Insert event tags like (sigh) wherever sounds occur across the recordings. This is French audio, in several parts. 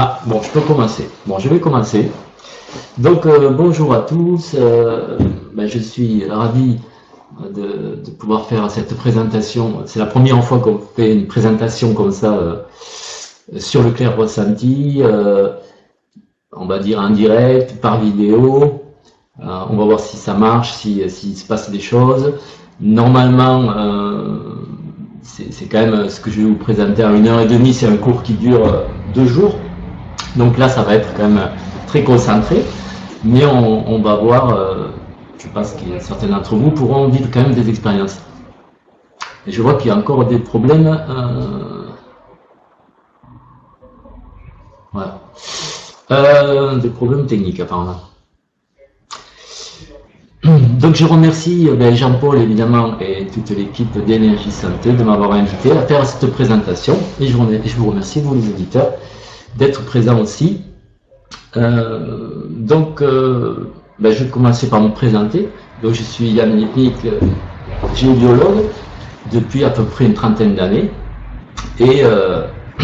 Ah, bon, je peux commencer. Bon, je vais commencer. Donc, euh, bonjour à tous. Euh, ben, je suis ravi de, pouvoir faire cette présentation. C'est la première fois qu'on fait une présentation comme ça euh, sur le clair ressenti. on va dire en direct, par vidéo. on va voir si ça marche, s'il se passe des choses. Normalement, c'est quand même ce que je vais vous présenter en une heure et demie. C'est un cours qui dure deux jours. Donc là, ça va être quand même très concentré, mais on, va voir, euh, je pense que certains d'entre vous pourront vivre quand même des expériences. Et je vois qu'il y a encore des problèmes. Euh, voilà. Euh, des problèmes techniques apparemment. (clears throat) Donc je remercie ben, Jean-Paul évidemment et toute l'équipe d'énergie santé de m'avoir invité à faire cette présentation et je vous remercie vous les auditeurs d'être présent aussi. Euh, donc, euh, ben, je vais commencer par me présenter. Donc, je suis Yann euh, géobiologue depuis à peu près une trentaine d'années. Et (clears throat)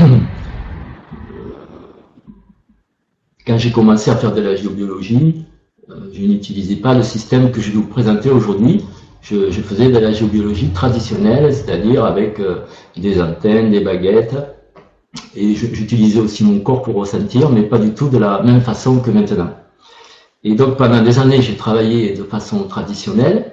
quand j'ai commencé à faire de la géobiologie, je n'utilisais pas le système que je vais vous présenter aujourd'hui. Je, faisais de la géobiologie traditionnelle, c'est-à-dire avec des antennes, des baguettes, et j'utilisais aussi mon corps pour ressentir, mais pas du tout de la même façon que maintenant. Et donc pendant des années, j'ai travaillé de façon traditionnelle.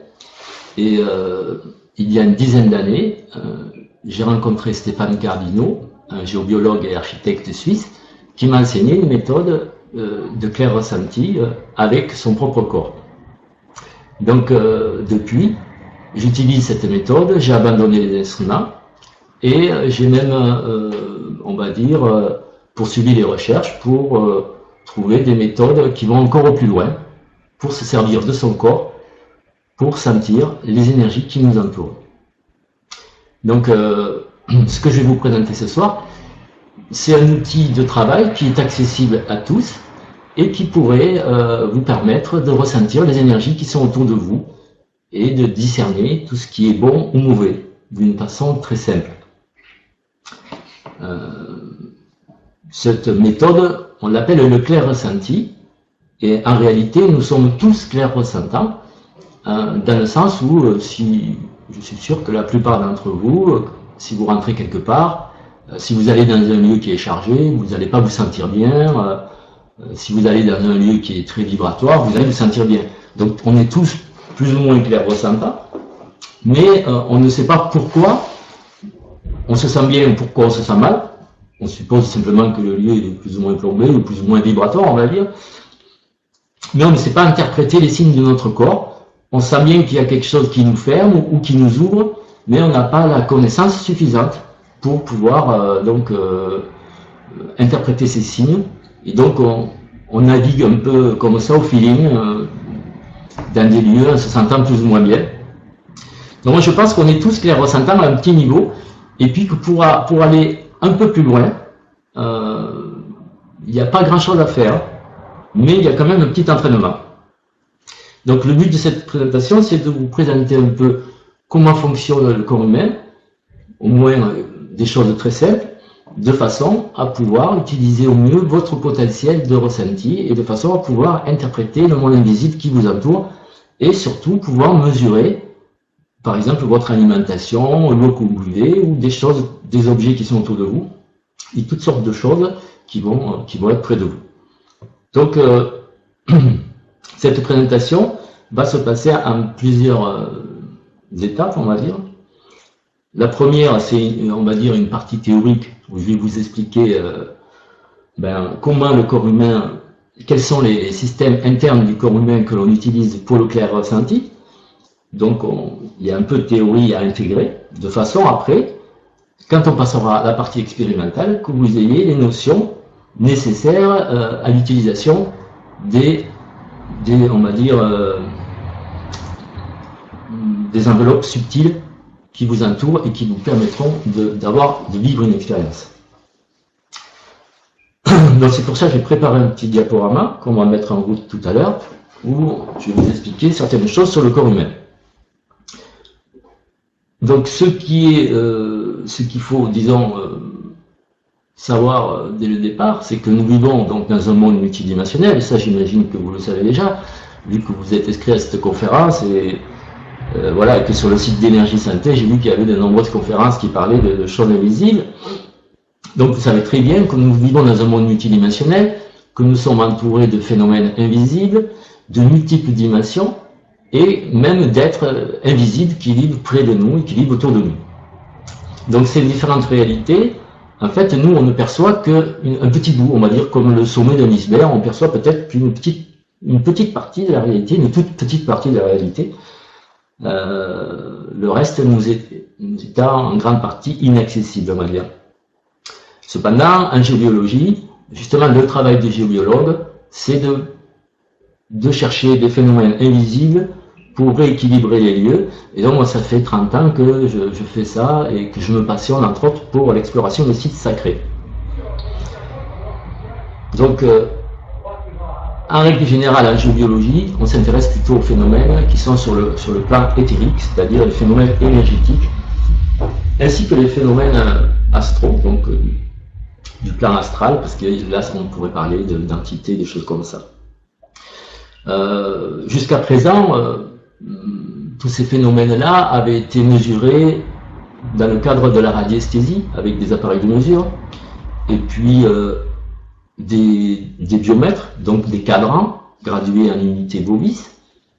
Et euh, il y a une dizaine d'années, euh, j'ai rencontré Stéphane Cardino, un géobiologue et architecte suisse, qui m'a enseigné une méthode euh, de clair ressenti avec son propre corps. Donc depuis, j'utilise cette méthode, j'ai abandonné les instruments et j'ai même on va dire, euh, poursuivi les recherches pour euh, trouver des méthodes qui vont encore au plus loin, pour se servir de son corps, pour sentir les énergies qui nous entourent. Donc, euh, (clears throat) ce que je vais vous présenter ce soir, c'est un outil de travail qui est accessible à tous et qui pourrait vous permettre de ressentir les énergies qui sont autour de vous et de discerner tout ce qui est bon ou mauvais d'une façon très simple. Euh, cette méthode, on l'appelle le clair ressenti, et en réalité, nous sommes tous clairs ressentants, hein, dans le sens où, euh, je suis sûr que la plupart d'entre vous, euh, si vous rentrez quelque part, si vous allez dans un lieu qui est chargé, vous n'allez pas vous sentir bien. si vous allez dans un lieu qui est très vibratoire, vous allez vous sentir bien. Donc on est tous plus ou moins clairs ressentants, mais on ne sait pas pourquoi on se sent bien ou pourquoi on se sent mal? On suppose simplement que le lieu est plus ou moins plombé ou plus ou moins vibratoire, on va dire. Mais on ne sait pas interpréter les signes de notre corps. On sent bien qu'il y a quelque chose qui nous ferme ou qui nous ouvre, mais on n'a pas la connaissance suffisante pour pouvoir euh, donc euh, interpréter ces signes. Et donc on, navigue un peu comme ça au feeling euh, dans des lieux en se sentant plus ou moins bien. Donc moi je pense qu'on est tous clairs ressentant à un petit niveau et puis que pour, pour aller un peu plus loin, euh, il n'y a pas grand-chose à faire, mais il y a quand même un petit entraînement. Donc le but de cette présentation, c'est de vous présenter un peu comment fonctionne le corps humain, au moins euh, des choses très simples, de façon à pouvoir utiliser au mieux votre potentiel de ressenti et de façon à pouvoir interpréter le monde invisible qui vous entoure et surtout pouvoir mesurer par exemple votre alimentation, l'eau que vous buvez, ou des choses, des objets qui sont autour de vous, et toutes sortes de choses qui vont, vont être près de vous. Donc, euh, (clears throat) cette présentation va se passer en plusieurs euh, étapes, on va dire. La première, c'est, on va dire, une partie théorique, où je vais vous expliquer euh, ben, comment le corps humain, quels sont les systèmes internes du corps humain que l'on utilise pour le clair ressenti. Donc, il y a un peu de théorie à intégrer, de façon après, quand on passera à la partie expérimentale, que vous ayez les notions nécessaires euh, à l'utilisation des, on va dire, euh, des enveloppes subtiles qui vous entourent et qui vous permettront d'avoir, de, de vivre une expérience. (coughs) Donc c'est pour ça que j'ai préparé un petit diaporama qu'on va mettre en route tout à l'heure, où je vais vous expliquer certaines choses sur le corps humain. Donc ce qui est, euh, ce qu'il faut, disons, euh, savoir euh, dès le départ, c'est que nous vivons donc dans un monde multidimensionnel, et ça j'imagine que vous le savez déjà, vu que vous êtes inscrit à cette conférence, et euh, voilà, que sur le site d'énergie santé, j'ai vu qu'il y avait de nombreuses conférences qui parlaient de, choses invisibles. Donc vous savez très bien que nous vivons dans un monde multidimensionnel, que nous sommes entourés de phénomènes invisibles, de multiples dimensions, et même d'êtres invisibles qui vivent près de nous et qui vivent autour de nous. Donc ces différentes réalités, en fait, nous, on ne perçoit qu'un petit bout, on va dire comme le sommet d'un iceberg, on perçoit peut-être qu'une petite, une petite partie de la réalité, une toute petite partie de la réalité. Euh, le reste nous est, nous est en grande partie inaccessible, on va dire. Cependant, en géobiologie, justement, le travail des géobiologues, c'est de, de chercher des phénomènes invisibles pour rééquilibrer les lieux. Et donc, moi, ça fait 30 ans que je, fais ça et que je me passionne, entre autres, pour l'exploration des sites sacrés. Donc, euh, en règle générale, en géobiologie, on s'intéresse plutôt aux phénomènes qui sont sur le, sur le plan éthérique, c'est-à-dire les phénomènes énergétiques, ainsi que les phénomènes euh, astraux, donc euh, du plan astral, parce que là, on pourrait parler d'entités, des choses comme ça. Jusqu'à présent, tous ces phénomènes-là avaient été mesurés dans le cadre de la radiesthésie, avec des appareils de mesure, et puis euh, des, biomètres, donc des cadrans gradués en unités Bovis.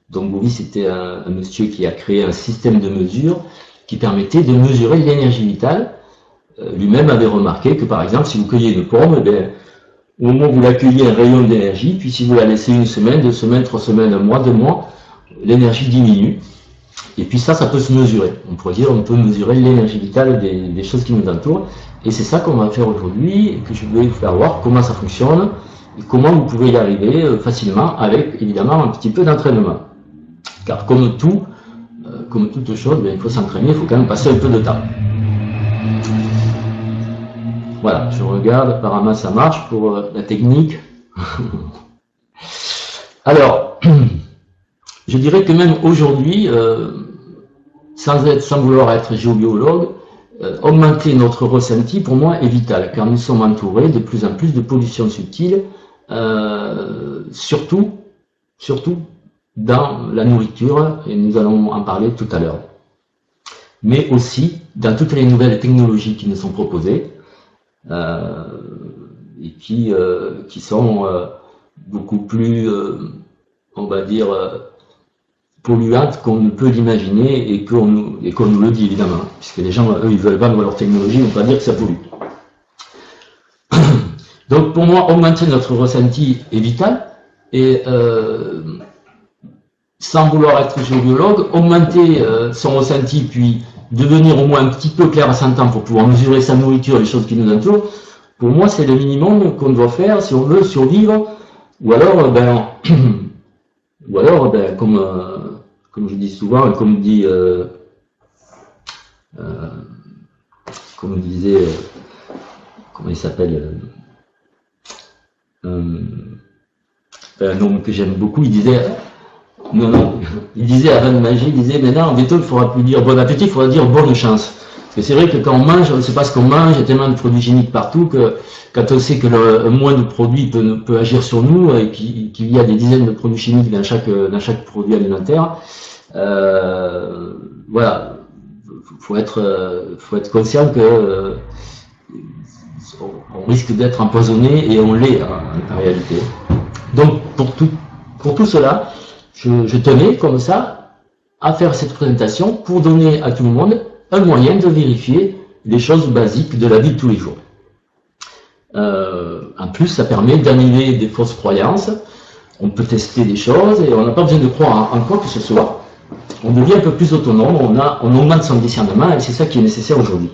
Donc Bovis était un, monsieur qui a créé un système de mesure qui permettait de mesurer l'énergie vitale. Euh, lui-même avait remarqué que par exemple, si vous cueillez une pomme, eh au moment où vous accueillez un rayon d'énergie, puis si vous la laissez une semaine, deux semaines, trois semaines, un mois, deux mois, l'énergie diminue. Et puis ça, ça peut se mesurer. On pourrait dire, on peut mesurer l'énergie vitale des, choses qui nous entourent. Et c'est ça qu'on va faire aujourd'hui, et que je vais vous faire voir comment ça fonctionne, et comment vous pouvez y arriver euh, facilement, avec évidemment un petit peu d'entraînement. Car comme tout, euh, comme toute chose, ben, il faut s'entraîner, il faut quand même passer un peu de temps. Voilà, je regarde, apparemment ça marche pour euh, la technique. (laughs) Alors, (clears throat) je dirais que même aujourd'hui, euh, sans, sans vouloir être géobiologue, euh, augmenter notre ressenti, pour moi, est vital, car nous sommes entourés de plus en plus de pollution subtile, euh, surtout, surtout dans la nourriture, et nous allons en parler tout à l'heure. Mais aussi dans toutes les nouvelles technologies qui nous sont proposées, et qui, qui sont beaucoup plus, on va dire, polluante qu'on ne peut l'imaginer et qu'on nous, le dit évidemment, puisque les gens, eux, ils veulent vendre leur technologie, on ne pas dire que ça pollue. (coughs) Donc pour moi, augmenter notre ressenti est vital, et euh, sans vouloir être géobiologue, augmenter euh, son ressenti, puis devenir au moins un petit peu clair à temps pour pouvoir mesurer sa nourriture, les choses qui nous entourent, pour moi c'est le minimum qu'on doit faire si on veut survivre, ou alors, ben, (coughs) ou alors, ben, comme, euh, comme je dis souvent, et comme dit, euh, euh, disait, euh, comment il s'appelle, un homme que j'aime beaucoup, il disait, non, non, il disait avant de manger, il disait, maintenant, en veto, il faudra plus dire bon appétit, il faudra dire bonne chance. Parce que c'est vrai que quand on mange, on ne sait pas ce qu'on mange, il y a tellement de produits chimiques partout que quand on sait que le moins de produits peut, agir sur nous et qu'il y a des dizaines de produits chimiques dans chaque, produit alimentaire, euh, voilà, faut être, faut être conscient que euh, on risque d'être empoisonné et on l'est en, réalité. Donc pour tout, pour tout cela, je tenais comme ça à faire cette présentation pour donner à tout le monde un moyen de vérifier les choses basiques de la vie de tous les jours. Euh, en plus, ça permet d'annuler des fausses croyances. On peut tester des choses et on n'a pas besoin de croire en quoi que ce soit on devient un peu plus autonome, on, a, on augmente son discernement et c'est ça qui est nécessaire aujourd'hui.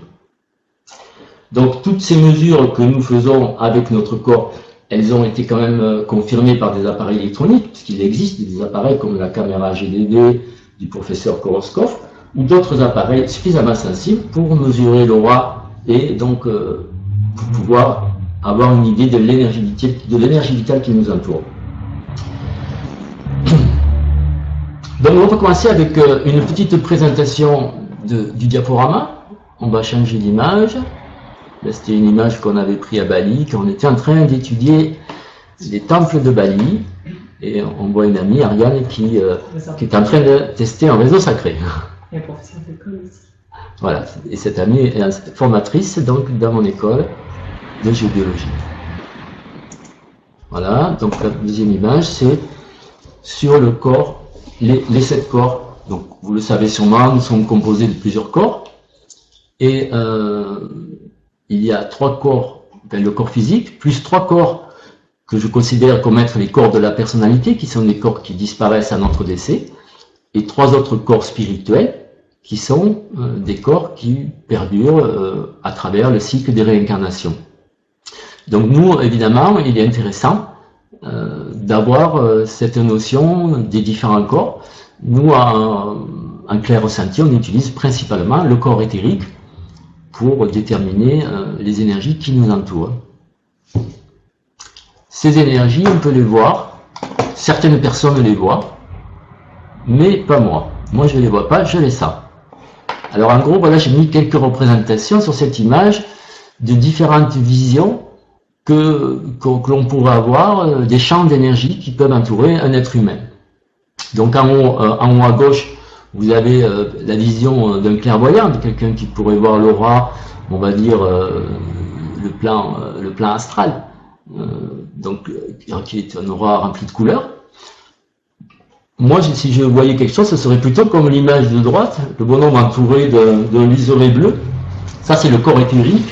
Donc toutes ces mesures que nous faisons avec notre corps, elles ont été quand même euh, confirmées par des appareils électroniques, puisqu'il existe des appareils comme la caméra GDD du professeur Koroskov, ou d'autres appareils suffisamment sensibles pour mesurer l'aura et donc euh, pour pouvoir avoir une idée de l'énergie vitale qui nous entoure. (clears throat) Donc on va commencer avec euh, une petite présentation du diaporama. On va changer d'image. C'était une image qu'on avait prise à Bali, qu'on était en train d'étudier les temples de Bali. Et on voit une amie, Ariane, qui, euh, qui est en train de tester un réseau sacré. (laughs) Voilà. Et cette amie est formatrice donc dans mon école de géobiologie. Voilà. Donc la deuxième image, c'est sur le corps, les, sept corps. Donc vous le savez sûrement, nous sommes composés de plusieurs corps. Et euh, il y a trois corps, le corps physique, plus trois corps que je considère comme être les corps de la personnalité, qui sont des corps qui disparaissent à notre décès, et trois autres corps spirituels, qui sont euh, des corps qui perdurent euh, à travers le cycle des réincarnations. Donc nous, évidemment, il est intéressant euh, d'avoir cette notion des différents corps. Nous, en, en clair ressenti, on utilise principalement le corps éthérique pour déterminer les énergies qui nous entourent. Ces énergies, on peut les voir. Certaines personnes les voient, mais pas moi. Moi, je ne les vois pas, je les sens. Alors, en gros, voilà, j'ai mis quelques représentations sur cette image de différentes visions que, que, l'on pourrait avoir, euh, des champs d'énergie qui peuvent entourer un être humain. Donc, en haut, euh, en haut à gauche, vous avez euh, la vision d'un clairvoyant, de quelqu'un qui pourrait voir l'aura, on va dire, le plan, le plan astral. Donc qui est un aura rempli de couleurs. Moi, si je voyais quelque chose, ce serait plutôt comme l'image de droite, le bonhomme entouré d'un liseré bleu. Ça, c'est le corps éthérique.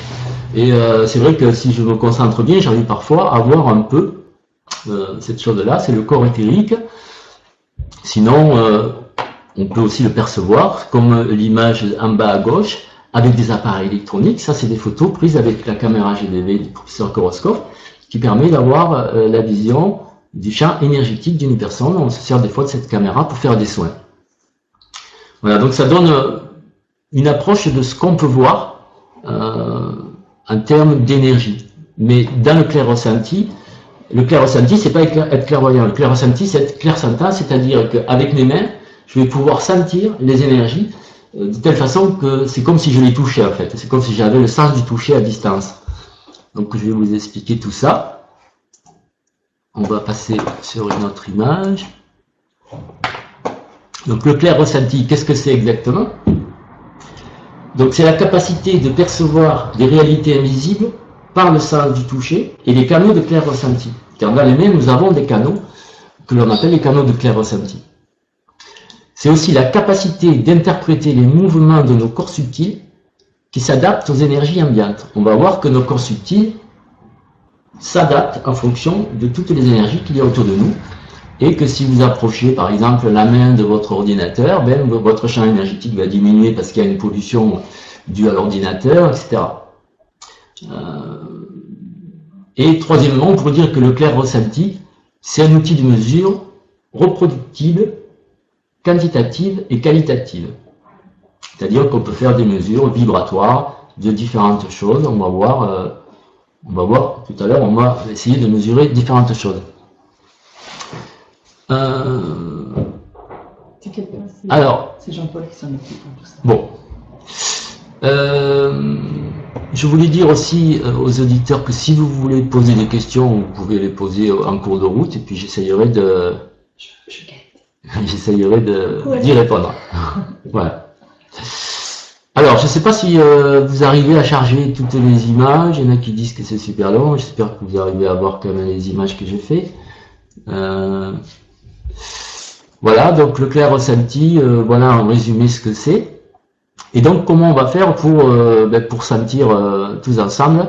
Et euh, c'est vrai que si je me concentre bien, j'arrive parfois à voir un peu cette chose-là, c'est le corps éthérique. Sinon, on peut aussi le percevoir, comme l'image en bas à gauche, avec des appareils électroniques. Ça, c'est des photos prises avec la caméra GDV du professeur Koroscoff qui permet d'avoir euh, la vision du champ énergétique d'une personne. On se sert des fois de cette caméra pour faire des soins. Voilà, donc ça donne euh, une approche de ce qu'on peut voir euh, en termes d'énergie. Mais dans le clair ressenti, le clair ressenti, c'est pas être clairvoyant. Le clair ressenti, c'est être clair sentant, c'est-à-dire qu'avec mes mains, je vais pouvoir sentir les énergies de telle façon que c'est comme si je les touchais en fait. C'est comme si j'avais le sens du toucher à distance. Donc je vais vous expliquer tout ça. On va passer sur une autre image. Donc le clair ressenti, qu'est-ce que c'est exactement? Donc c'est la capacité de percevoir des réalités invisibles par le sens du toucher et les canaux de clair ressenti. Car dans les mains, nous avons des canaux que l'on appelle les canaux de clair ressenti. C'est aussi la capacité d'interpréter les mouvements de nos corps subtils qui s'adaptent aux énergies ambiantes. On va voir que nos corps subtils s'adaptent en fonction de toutes les énergies qu'il y a autour de nous et que si vous approchez par exemple la main de votre ordinateur, ben, votre champ énergétique va diminuer parce qu'il y a une pollution due à l'ordinateur, etc. Euh, et troisièmement, on pourrait dire que le clair ressenti, c'est un outil de mesure reproductible, quantitative et qualitative. C'est-à-dire qu'on peut faire des mesures vibratoires de différentes choses. On va voir, euh, on va voir tout à l'heure, on va essayer de mesurer différentes choses. Euh, alors, c'est Jean-Paul qui s'en occupe tout ça. Bon. Euh, je voulais dire aussi aux auditeurs que si vous voulez poser des questions, vous pouvez les poser en cours de route et puis j'essayerai de. (laughs) J'essayerai d'y répondre. (laughs) voilà. Alors, je ne sais pas si euh, vous arrivez à charger toutes les images. Il y en a qui disent que c'est super long. J'espère que vous arrivez à voir quand même les images que j'ai fait. Euh, voilà, donc le clair ressenti, euh, voilà en résumé ce que c'est. Et donc, comment on va faire pour, ben, pour sentir tous ensemble?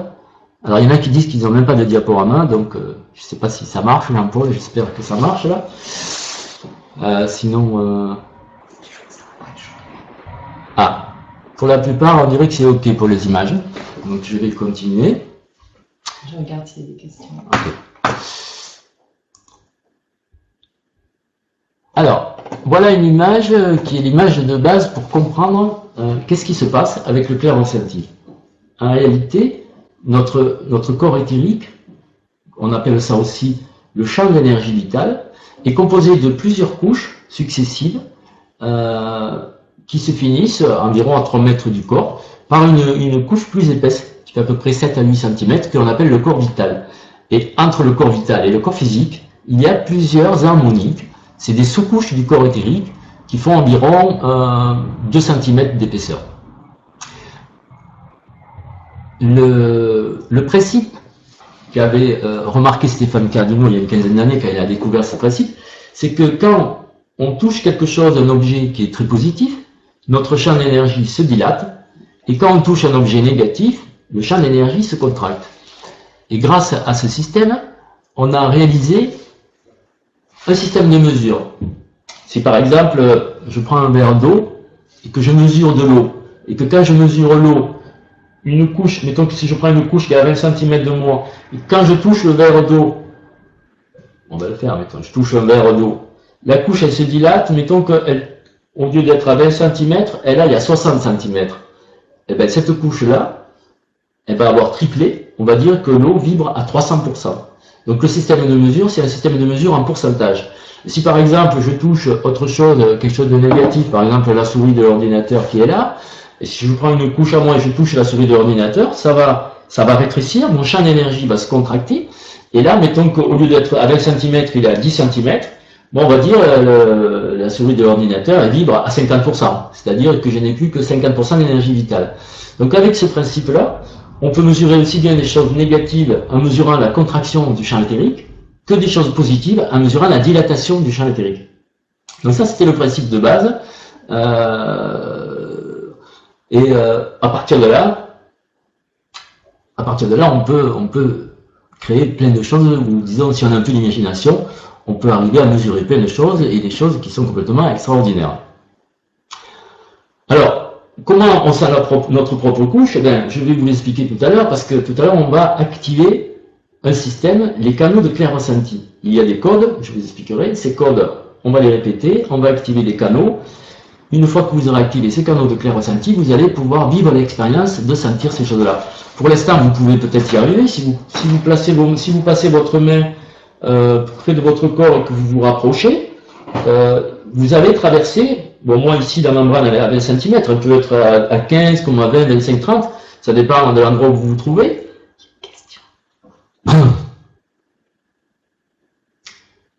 Alors, il y en a qui disent qu'ils n'ont même pas de diaporama, donc je ne sais pas si ça marche, Jean-Paul, j'espère que ça marche là. sinon... Ah, pour la plupart, on dirait que c'est OK pour les images. Donc je vais continuer. Je regarde s'il y a des questions. Alors, voilà une image euh, qui est l'image de base pour comprendre euh, qu'est-ce qui se passe avec le clair ressenti. En réalité, notre, notre corps éthérique, on appelle ça aussi le champ d'énergie vitale, est composé de plusieurs couches successives euh, qui se finissent environ à 3 mètres du corps par une, couche plus épaisse qui fait à peu près 7 à 8 cm, que l'on appelle le corps vital. Et entre le corps vital et le corps physique, il y a plusieurs harmoniques. C'est des sous-couches du corps éthérique qui font environ euh, 2 cm d'épaisseur. Le, le, principe qu'avait euh, remarqué Stéphane Cardino il y a une quinzaine d'années quand il a découvert ce principe, c'est que quand on touche quelque chose, un objet qui est très positif, notre champ d'énergie se dilate, et quand on touche un objet négatif, le champ d'énergie se contracte. Et grâce à ce système, on a réalisé un système de mesure. Si par exemple, je prends un verre d'eau et que je mesure de l'eau, et que quand je mesure l'eau, une couche, mettons que si je prends une couche qui est à 20 cm de moi, et quand je touche le verre d'eau, on va le faire, mettons, je touche un verre d'eau, la couche elle se dilate, mettons qu'elle, au lieu d'être à 20 cm, elle aille à 60 cm. Et bien cette couche-là, elle va avoir triplé, on va dire que l'eau vibre à 300%. Donc le système de mesure, c'est un système de mesure en pourcentage. Si par exemple je touche autre chose, quelque chose de négatif, par exemple la souris de l'ordinateur qui est là, et si je prends une couche à moi et je touche la souris de l'ordinateur, ça va, ça va rétrécir, mon champ d'énergie va se contracter, et là, mettons qu'au lieu d'être à 20 cm, il est à 10 cm, bon, on va dire euh, la souris de l'ordinateur, elle vibre à 50%, c'est-à-dire que je n'ai plus que 50% d'énergie vitale. Donc avec ce principe-là, on peut mesurer aussi bien des choses négatives en mesurant la contraction du champ éthérique que des choses positives en mesurant la dilatation du champ éthérique. Donc ça, c'était le principe de base. Euh, et euh, à partir de là, à partir de là, on peut, on peut créer plein de choses, ou disons, si on a un peu d'imagination, on peut arriver à mesurer plein de choses et des choses qui sont complètement extraordinaires. Alors, Comment on sent notre propre couche? Eh Je vais vous l'expliquer tout à l'heure, parce que tout à l'heure, on va activer un système, les canaux de clair ressenti. Il y a des codes, je vous expliquerai. Ces codes, on va les répéter, on va activer les canaux. Une fois que vous aurez activé ces canaux de clair ressenti, vous allez pouvoir vivre l'expérience de sentir ces choses-là. Pour l'instant, vous pouvez peut-être y arriver. Si vous, passez votre main euh, près de votre corps et que vous vous rapprochez, euh, vous avez traversé Bon, moi, ici, la membrane, elle est à 20 cm. Elle peut être à, 15, comme à 20, 25, 30. Ça dépend de l'endroit où vous vous trouvez. Question. (coughs)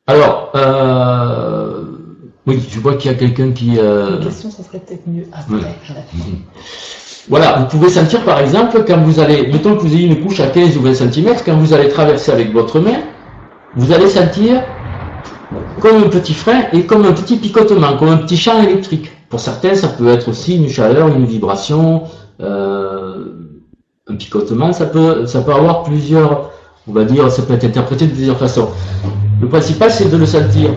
Alors, euh, oui, je vois qu'il y a quelqu'un qui... Euh... Une question, ça serait peut-être mieux après. (laughs) Voilà, vous pouvez sentir par exemple quand vous allez, mettons que vous ayez une couche à 15 ou 20 cm, quand vous allez traverser avec votre main, vous allez sentir comme un petit frein et comme un petit picotement, comme un petit champ électrique. Pour certains, ça peut être aussi une chaleur, une vibration, euh, un picotement, ça peut, ça peut avoir plusieurs, on va dire, ça peut être interprété de plusieurs façons. Le principal, c'est de le sentir.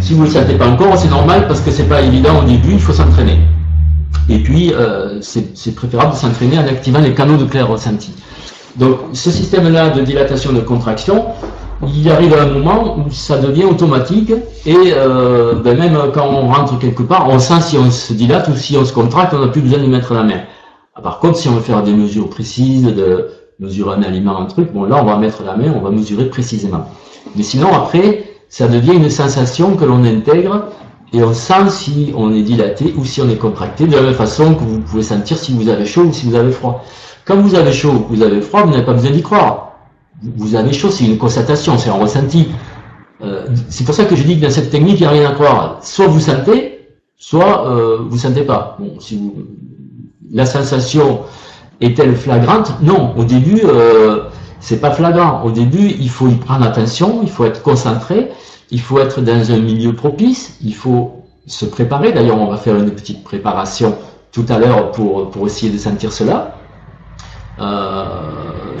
Si vous ne le sentez pas encore, c'est normal parce que c'est pas évident au début, il faut s'entraîner. Et puis, euh, c'est préférable de s'entraîner en activant les canaux de clair ressenti. Donc, ce système-là de dilatation de contraction, il arrive un moment où ça devient automatique et euh, ben même quand on rentre quelque part, on sent si on se dilate ou si on se contracte, on n'a plus besoin de mettre la main. Ah, par contre, si on veut faire des mesures précises, de mesurer un aliment, un truc, bon là on va mettre la main, on va mesurer précisément. Mais sinon après, ça devient une sensation que l'on intègre et on sent si on est dilaté ou si on est contracté, de la même façon que vous pouvez sentir si vous avez chaud ou si vous avez froid. Quand vous avez chaud ou vous avez froid, vous n'avez pas besoin d'y croire vous avez chaud, c'est une constatation, c'est un ressenti. Euh, c'est pour ça que je dis que dans cette technique, il n'y a rien à croire. Soit vous sentez, soit euh, vous ne sentez pas. Bon, si vous... La sensation est-elle flagrante? Non, au début, euh, c'est pas flagrant. Au début, il faut y prendre attention, il faut être concentré, il faut être dans un milieu propice, il faut se préparer. D'ailleurs, on va faire une petite préparation tout à l'heure pour, pour essayer de sentir cela. Euh,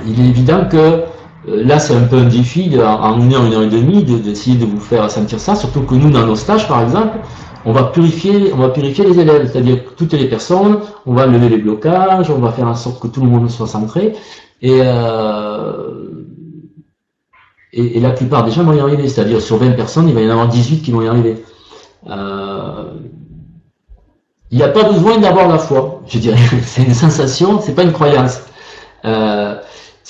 il est évident que là, c'est un peu un défi en une heure, une heure et demie d'essayer de, vous faire sentir ça, surtout que nous, dans nos stages, par exemple, on va purifier, on va purifier les élèves, c'est-à-dire toutes les personnes, on va lever les blocages, on va faire en sorte que tout le monde soit centré, et, euh, et, la plupart des gens vont y arriver, c'est-à-dire sur 20 personnes, il va y en avoir 18 qui vont y arriver. Euh, il n'y a pas besoin d'avoir la foi, je dirais. (laughs) C'est une sensation, c'est pas une croyance. Euh,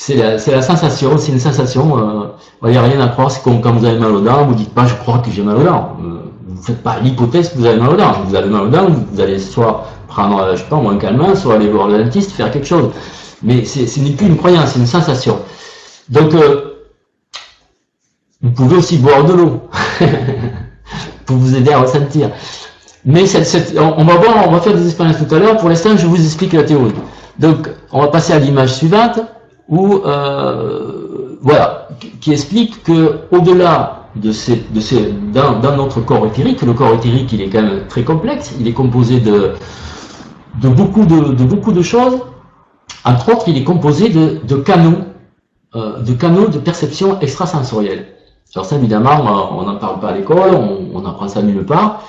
c'est la, sensation, c'est une sensation, euh, il n'y a rien à croire, c'est comme quand vous avez mal aux dents, vous dites pas je crois que j'ai mal aux dents. Euh, vous ne faites pas l'hypothèse que vous avez mal aux dents. Vous avez mal aux dents, vous allez soit prendre, je sais pas, un calmant, soit aller voir le dentiste, faire quelque chose. Mais ce n'est plus une croyance, c'est une sensation. Donc, euh, vous pouvez aussi boire de l'eau (laughs) pour vous aider à ressentir. Mais on, va voir, on va faire des expériences tout à l'heure. Pour l'instant, je vous explique la théorie. Donc, on va passer à l'image suivante, euh, voilà, qui explique que au-delà de ces, de dans, notre corps éthérique, le corps éthérique, il est quand même très complexe. Il est composé de de beaucoup de, de beaucoup de choses. Entre autres, il est composé de, de canaux, euh, de canaux de perception extrasensorielle. Alors ça, évidemment, on n'en parle pas à l'école, on, on apprend ça nulle part.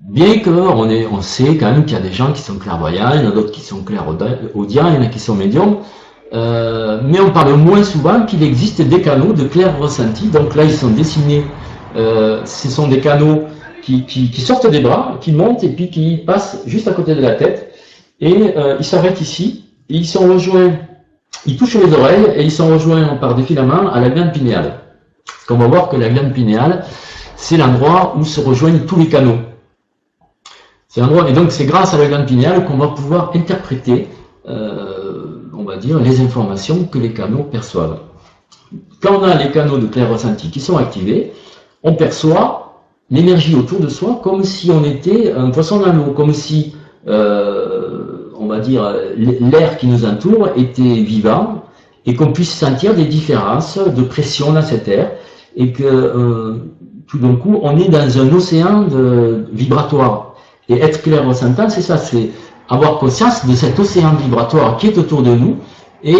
Bien que on, est, on sait quand même qu'il y a des gens qui sont clairvoyants, il y en a d'autres qui sont clairaudients, il y en a qui sont médiums, euh, mais on parle moins souvent qu'il existe des canaux de clair ressenti. Donc là, ils sont dessinés. Euh, ce sont des canaux qui, sortent des bras, qui montent et puis qui passent juste à côté de la tête. Et euh, ils s'arrêtent ici. Ils sont rejoints, ils touchent les oreilles et ils sont rejoints par des filaments à la glande pinéale. On va voir que la glande pinéale, c'est l'endroit où se rejoignent tous les canaux. C'est et donc c'est grâce à la glande pinéale qu'on va pouvoir interpréter, va dire, les informations que les canaux perçoivent. Quand on a les canaux de clair ressenti qui sont activés, on perçoit l'énergie autour de soi comme si on était un poisson dans l'eau, comme si, euh, on va dire, l'air qui nous entoure était vivant et qu'on puisse sentir des différences de pression dans cet air et que euh, tout d'un coup on est dans un océan vibratoire et être clair ressentant, c'est ça, avoir conscience de cet océan vibratoire qui est autour de nous et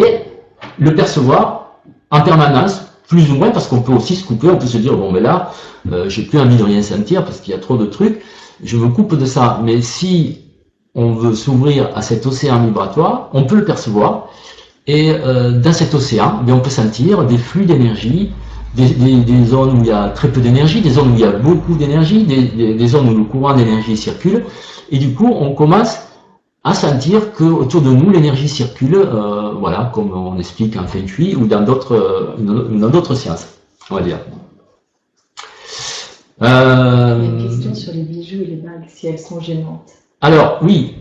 le percevoir en permanence, plus ou moins, parce qu'on peut aussi se couper, on peut se dire, bon, mais là, euh, j'ai plus envie de rien sentir parce qu'il y a trop de trucs, je me coupe de ça. Mais si on veut s'ouvrir à cet océan vibratoire, on peut le percevoir. Et euh, dans cet océan, eh on peut sentir des flux d'énergie, des, zones où il y a très peu d'énergie, des zones où il y a beaucoup d'énergie, des, zones où le courant d'énergie circule, et du coup on commence à sentir que autour de nous l'énergie circule, euh, voilà, comme on explique en Feng Shui ou dans d'autres euh, dans d'autres sciences, on va dire. Euh, une question sur les bijoux et les bagues, si elles sont gênantes. Alors oui,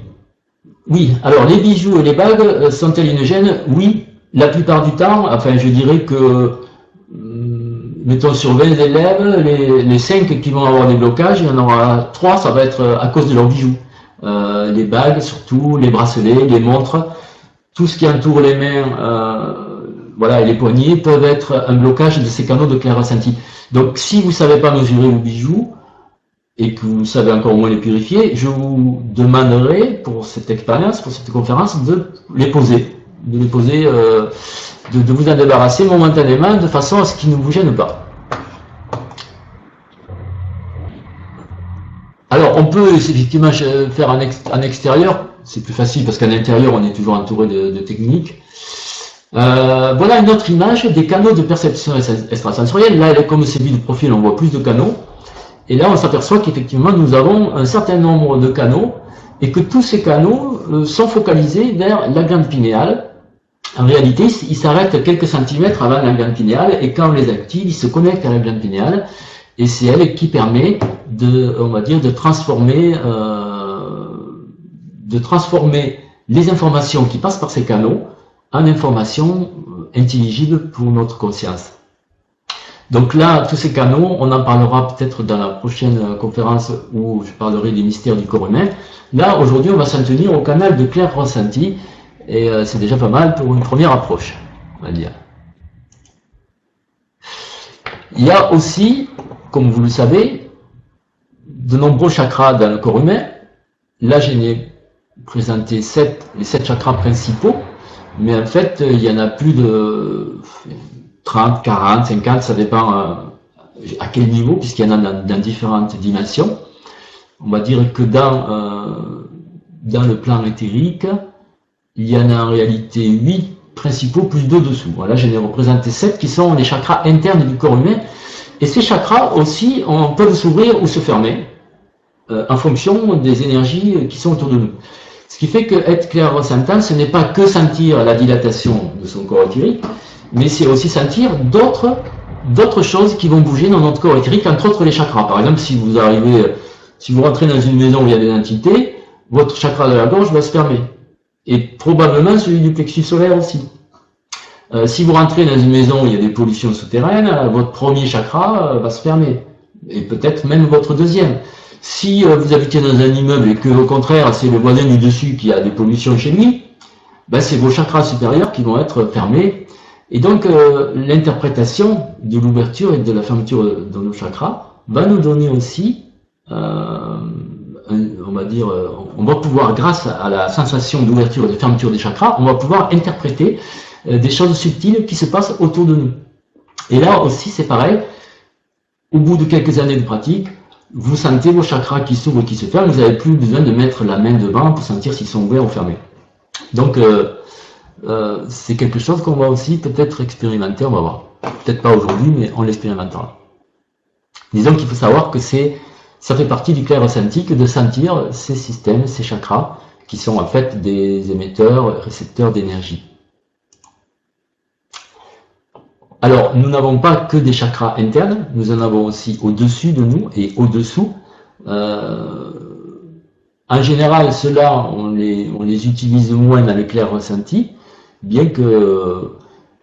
oui. Alors les bijoux et les bagues euh, sont-elles une gêne Oui, la plupart du temps. Enfin, je dirais que mettons sur 20 élèves, les, les 5 qui vont avoir des blocages, il y en aura 3, ça va être à cause de leurs bijoux. Euh, les bagues surtout, les bracelets, les montres, tout ce qui entoure les mains euh, voilà, et les poignets peuvent être un blocage de ces canaux de clair ressenti. Donc si vous ne savez pas mesurer vos bijoux, et que vous savez encore moins les purifier, je vous demanderai pour cette expérience, pour cette conférence, de les poser, de les poser euh, de, vous en débarrasser momentanément de façon à ce qu'il ne vous gêne pas. Alors, on peut effectivement faire un, extérieur, c'est plus facile parce qu'à l'intérieur, on est toujours entouré de, techniques. Euh, voilà une autre image des canaux de perception extrasensorielle. Là, comme c'est vu de profil, on voit plus de canaux. Et là, on s'aperçoit qu'effectivement, nous avons un certain nombre de canaux et que tous ces canaux euh, sont focalisés vers la glande pinéale en réalité, ils s'arrêtent quelques centimètres avant la glande pinéale et quand on les active, ils se connectent à la glande pinéale et c'est elle qui permet de, on va dire, de transformer, euh, de transformer les informations qui passent par ces canaux en informations intelligibles pour notre conscience. Donc là, tous ces canaux, on en parlera peut-être dans la prochaine conférence où je parlerai des mystères du corps humain. Là, aujourd'hui, on va s'en tenir au canal de clair ressenti et euh, c'est déjà pas mal pour une première approche, on va dire. Il y a aussi, comme vous le savez, de nombreux chakras dans le corps humain. Là, j'ai présenté les sept chakras principaux, mais en fait, il y en a plus de 30, 40, 50, ça dépend euh, à quel niveau, puisqu'il y en a dans, différentes dimensions. On va dire que dans, euh, dans le plan éthérique, il y en a en réalité 8 principaux plus 2 dessous. Voilà, j'en ai représenté 7 qui sont les chakras internes du corps humain. Et ces chakras aussi on, peuvent s'ouvrir ou se fermer euh, en fonction des énergies qui sont autour de nous. Ce qui fait que être clair ressentant, ce n'est pas que sentir la dilatation de son corps éthérique, mais c'est aussi sentir d'autres d'autres choses qui vont bouger dans notre corps éthérique, entre autres les chakras. Par exemple, si vous arrivez, si vous rentrez dans une maison où il y a des entités, votre chakra de la gorge va se fermer et probablement celui du plexus solaire aussi. Euh, si vous rentrez dans une maison où il y a des pollutions souterraines, euh, votre premier chakra euh, va se fermer, et peut-être même votre deuxième. Si vous habitez dans un immeuble et que au contraire c'est le voisin du dessus qui a des pollutions chez lui, ben, c'est vos chakras supérieurs qui vont être fermés. Et donc l'interprétation de l'ouverture et de la fermeture de nos chakras va nous donner aussi, on va dire, on va pouvoir, grâce à la sensation d'ouverture et de fermeture des chakras, on va pouvoir interpréter des choses subtiles qui se passent autour de nous. Et là aussi, c'est pareil. Au bout de quelques années de pratique, vous sentez vos chakras qui s'ouvrent, qui se ferment, vous n'avez plus besoin de mettre la main devant pour sentir s'ils sont ouverts ou fermés. Donc, euh, euh, c'est quelque chose qu'on va aussi peut-être expérimenter, on va voir. Peut-être pas aujourd'hui, mais on l'expérimentera. Disons qu'il faut savoir que c'est, ça fait partie du clair ressenti de sentir ces systèmes, ces chakras, qui sont en fait des émetteurs, récepteurs d'énergie. Alors, nous n'avons pas que des chakras internes, nous en avons aussi au-dessus de nous et au-dessous. Euh, en général, ceux-là, on les, on les utilise moins dans l'éclair ressenti, bien que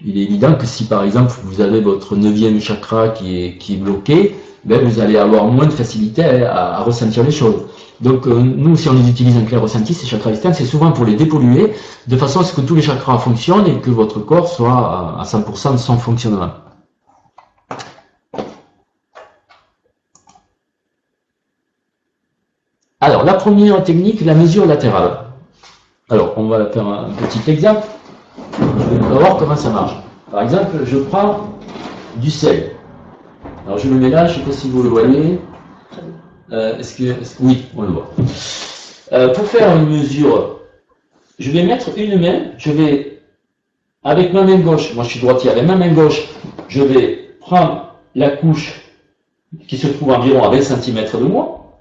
il est évident que si par exemple vous avez votre neuvième chakra qui est bloqué, ben, vous allez avoir moins de facilité à ressentir les choses. Donc euh, nous, si on les utilise en clair ressenti, ces chakras externes, c'est souvent pour les dépolluer, de façon à ce que tous les chakras fonctionnent et que votre corps soit à 100% de son fonctionnement. Alors, la première technique, la mesure latérale. Alors, on va faire un petit exemple. On va voir comment ça marche. Par exemple, je prends du sel. Alors, je le mets là, je ne sais pas si vous le voyez. Euh, est-ce que, oui, on le voit. Euh, pour faire une mesure, je vais mettre une main, je vais, avec ma main gauche, moi je suis droitier, avec ma main gauche, je vais prendre la couche qui se trouve environ à 20 cm de moi,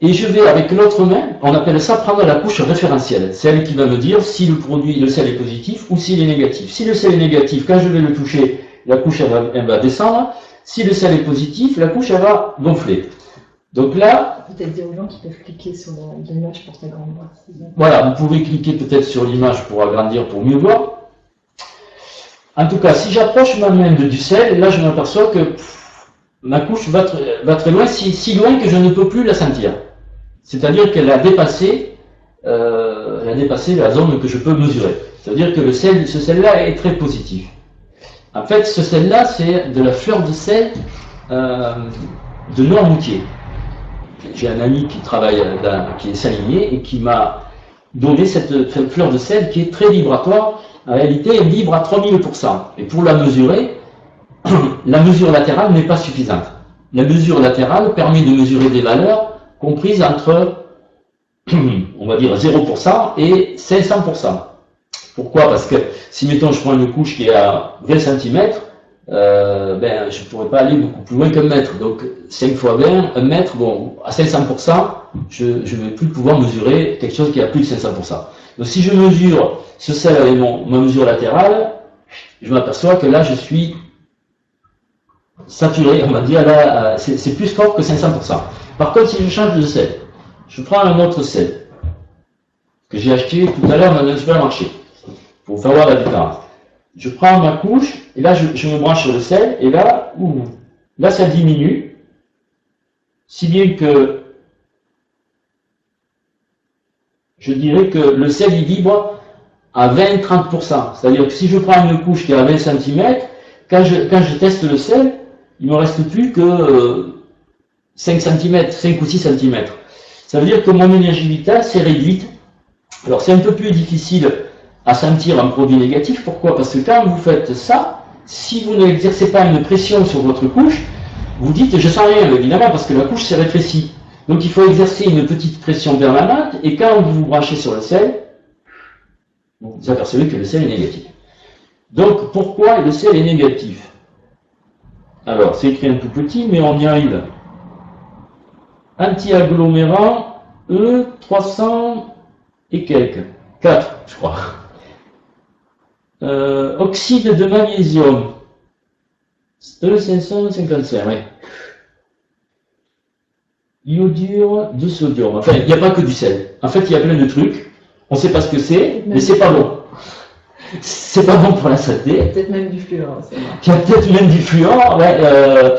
et je vais avec l'autre main, on appelle ça prendre la couche référentielle, celle qui va me dire si le produit, le sel est positif ou s'il est négatif. Si le sel est négatif, quand je vais le toucher, la couche elle va descendre. Si le sel est positif, la couche elle va gonfler. Donc là. Peut-être dire aux gens qui peuvent cliquer sur l'image pour s'agrandir. Voilà, vous pouvez cliquer peut-être sur l'image pour agrandir, pour mieux voir. En tout cas, si j'approche ma main de du sel, là je m'aperçois que ma couche va, très loin, si, loin que je ne peux plus la sentir. C'est-à-dire qu'elle a dépassé, euh, elle a dépassé la zone que je peux mesurer. C'est-à-dire que le sel, ce sel-là est très positif. En fait, ce sel-là, c'est de la fleur de sel euh, de Noirmoutier j'ai un ami qui travaille, qui est salinier et qui m'a donné cette, fleur de sel qui est très vibratoire. En réalité, elle vibre à 3000%. Et pour la mesurer, (coughs) la mesure latérale n'est pas suffisante. La mesure latérale permet de mesurer des valeurs comprises entre, (coughs) on va dire, 0% et 500%. Pourquoi? Parce que si, mettons, je prends une couche qui est à 20 cm, euh, ben, je ne pourrais pas aller beaucoup plus loin qu'un mètre. Donc 5 fois 20, un mètre, bon, à 500%, je ne vais plus pouvoir mesurer quelque chose qui a plus de 500%. Donc si je mesure ce sel avec ma mesure latérale, je m'aperçois que là, je suis saturé, on va dire, là, euh, c'est plus fort que 500%. Par contre, si je change de sel, je prends un autre sel que j'ai acheté tout à l'heure dans un supermarché, pour voir la différence je prends ma couche, et là, je, me branche sur le sel, et là, là, ça diminue, si bien que je dirais que le sel, il vibre à 20-30%. C'est-à-dire que si je prends une couche qui est à 20 cm, quand je, quand je teste le sel, il ne me reste plus que 5 cm, 5 ou 6 cm. Ça veut dire que mon énergie vitale s'est réduite. Alors c'est un peu plus difficile à sentir un produit négatif. Pourquoi? Parce que quand vous faites ça, si vous n'exercez pas une pression sur votre couche, vous dites je sens rien, évidemment, parce que la couche s'est rétrécie. Donc il faut exercer une petite pression permanente, et quand vous vous branchez sur le sel, vous apercevez que le sel est négatif. Donc pourquoi le sel est négatif? Alors c'est écrit un tout petit, mais on y arrive. Anti-agglomérant E300 et quelques. 4, je crois. Euh, oxyde de magnésium. E555, oui. Iodure de sodium. Enfin, il n'y a pas que du sel. En fait, il y a plein de trucs. on ne sait pas ce que c'est, mais c'est pas bon. (laughs) C'est pas bon pour la santé. Il y a peut-être même du fluor. Il y a peut-être même du fluor, ouais. Euh,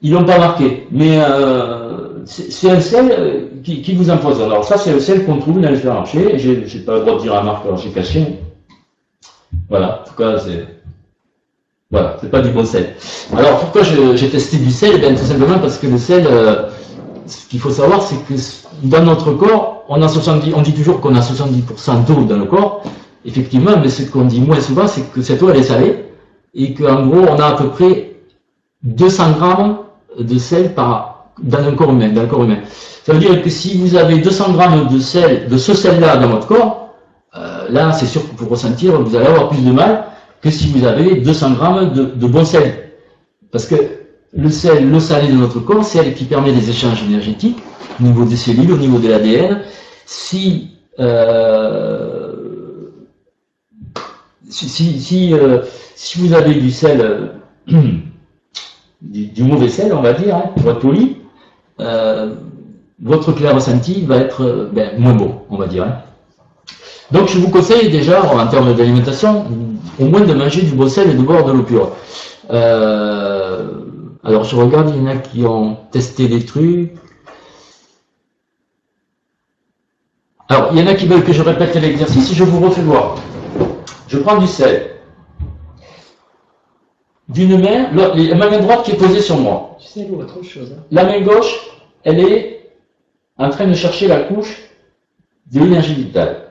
ils l'ont pas marqué. Mais euh, c'est un sel qui, qui, vous impose. Alors ça, c'est le sel qu'on trouve dans les supermarchés. J'ai pas le droit de dire la marque, alors j'ai caché. Voilà, en tout cas, c'est... Voilà, c'est pas du bon sel. Alors pourquoi j'ai testé du sel? Eh Tout simplement parce que le sel, euh, ce qu'il faut savoir, c'est que dans notre corps, on a 70, on dit toujours qu'on a 70% d'eau dans le corps, effectivement, mais ce qu'on dit moins souvent, c'est que cette eau elle est salée et qu'en gros, on a à peu près 200 grammes de sel dans un corps humain, dans le corps humain. Ça veut dire que si vous avez 200 grammes de sel, de ce sel-là dans votre corps, là, c'est sûr que pour ressentir, vous allez avoir plus de mal que si vous avez 200 grammes de, bon sel. Parce que le sel, l'eau salée de notre corps, c'est elle qui permet des échanges énergétiques au niveau des cellules, au niveau de l'ADN. Si, euh, euh, si, vous avez du sel, (clears throat) du, mauvais sel, on va dire, hein, pour être poli, euh, votre clair ressenti va être ben, moins bon, on va dire. Hein. Donc je vous conseille déjà, en termes d'alimentation, au moins de manger du beau sel et de boire de l'eau pure. Euh, alors je regarde, il y en a qui ont testé des trucs. Alors, il y en a qui veulent que je répète l'exercice, je vous refais voir. Je prends du sel. D'une main, la main droite qui est posée sur moi. autre chose. Hein. La main gauche, elle est en train de chercher la couche de l'énergie vitale.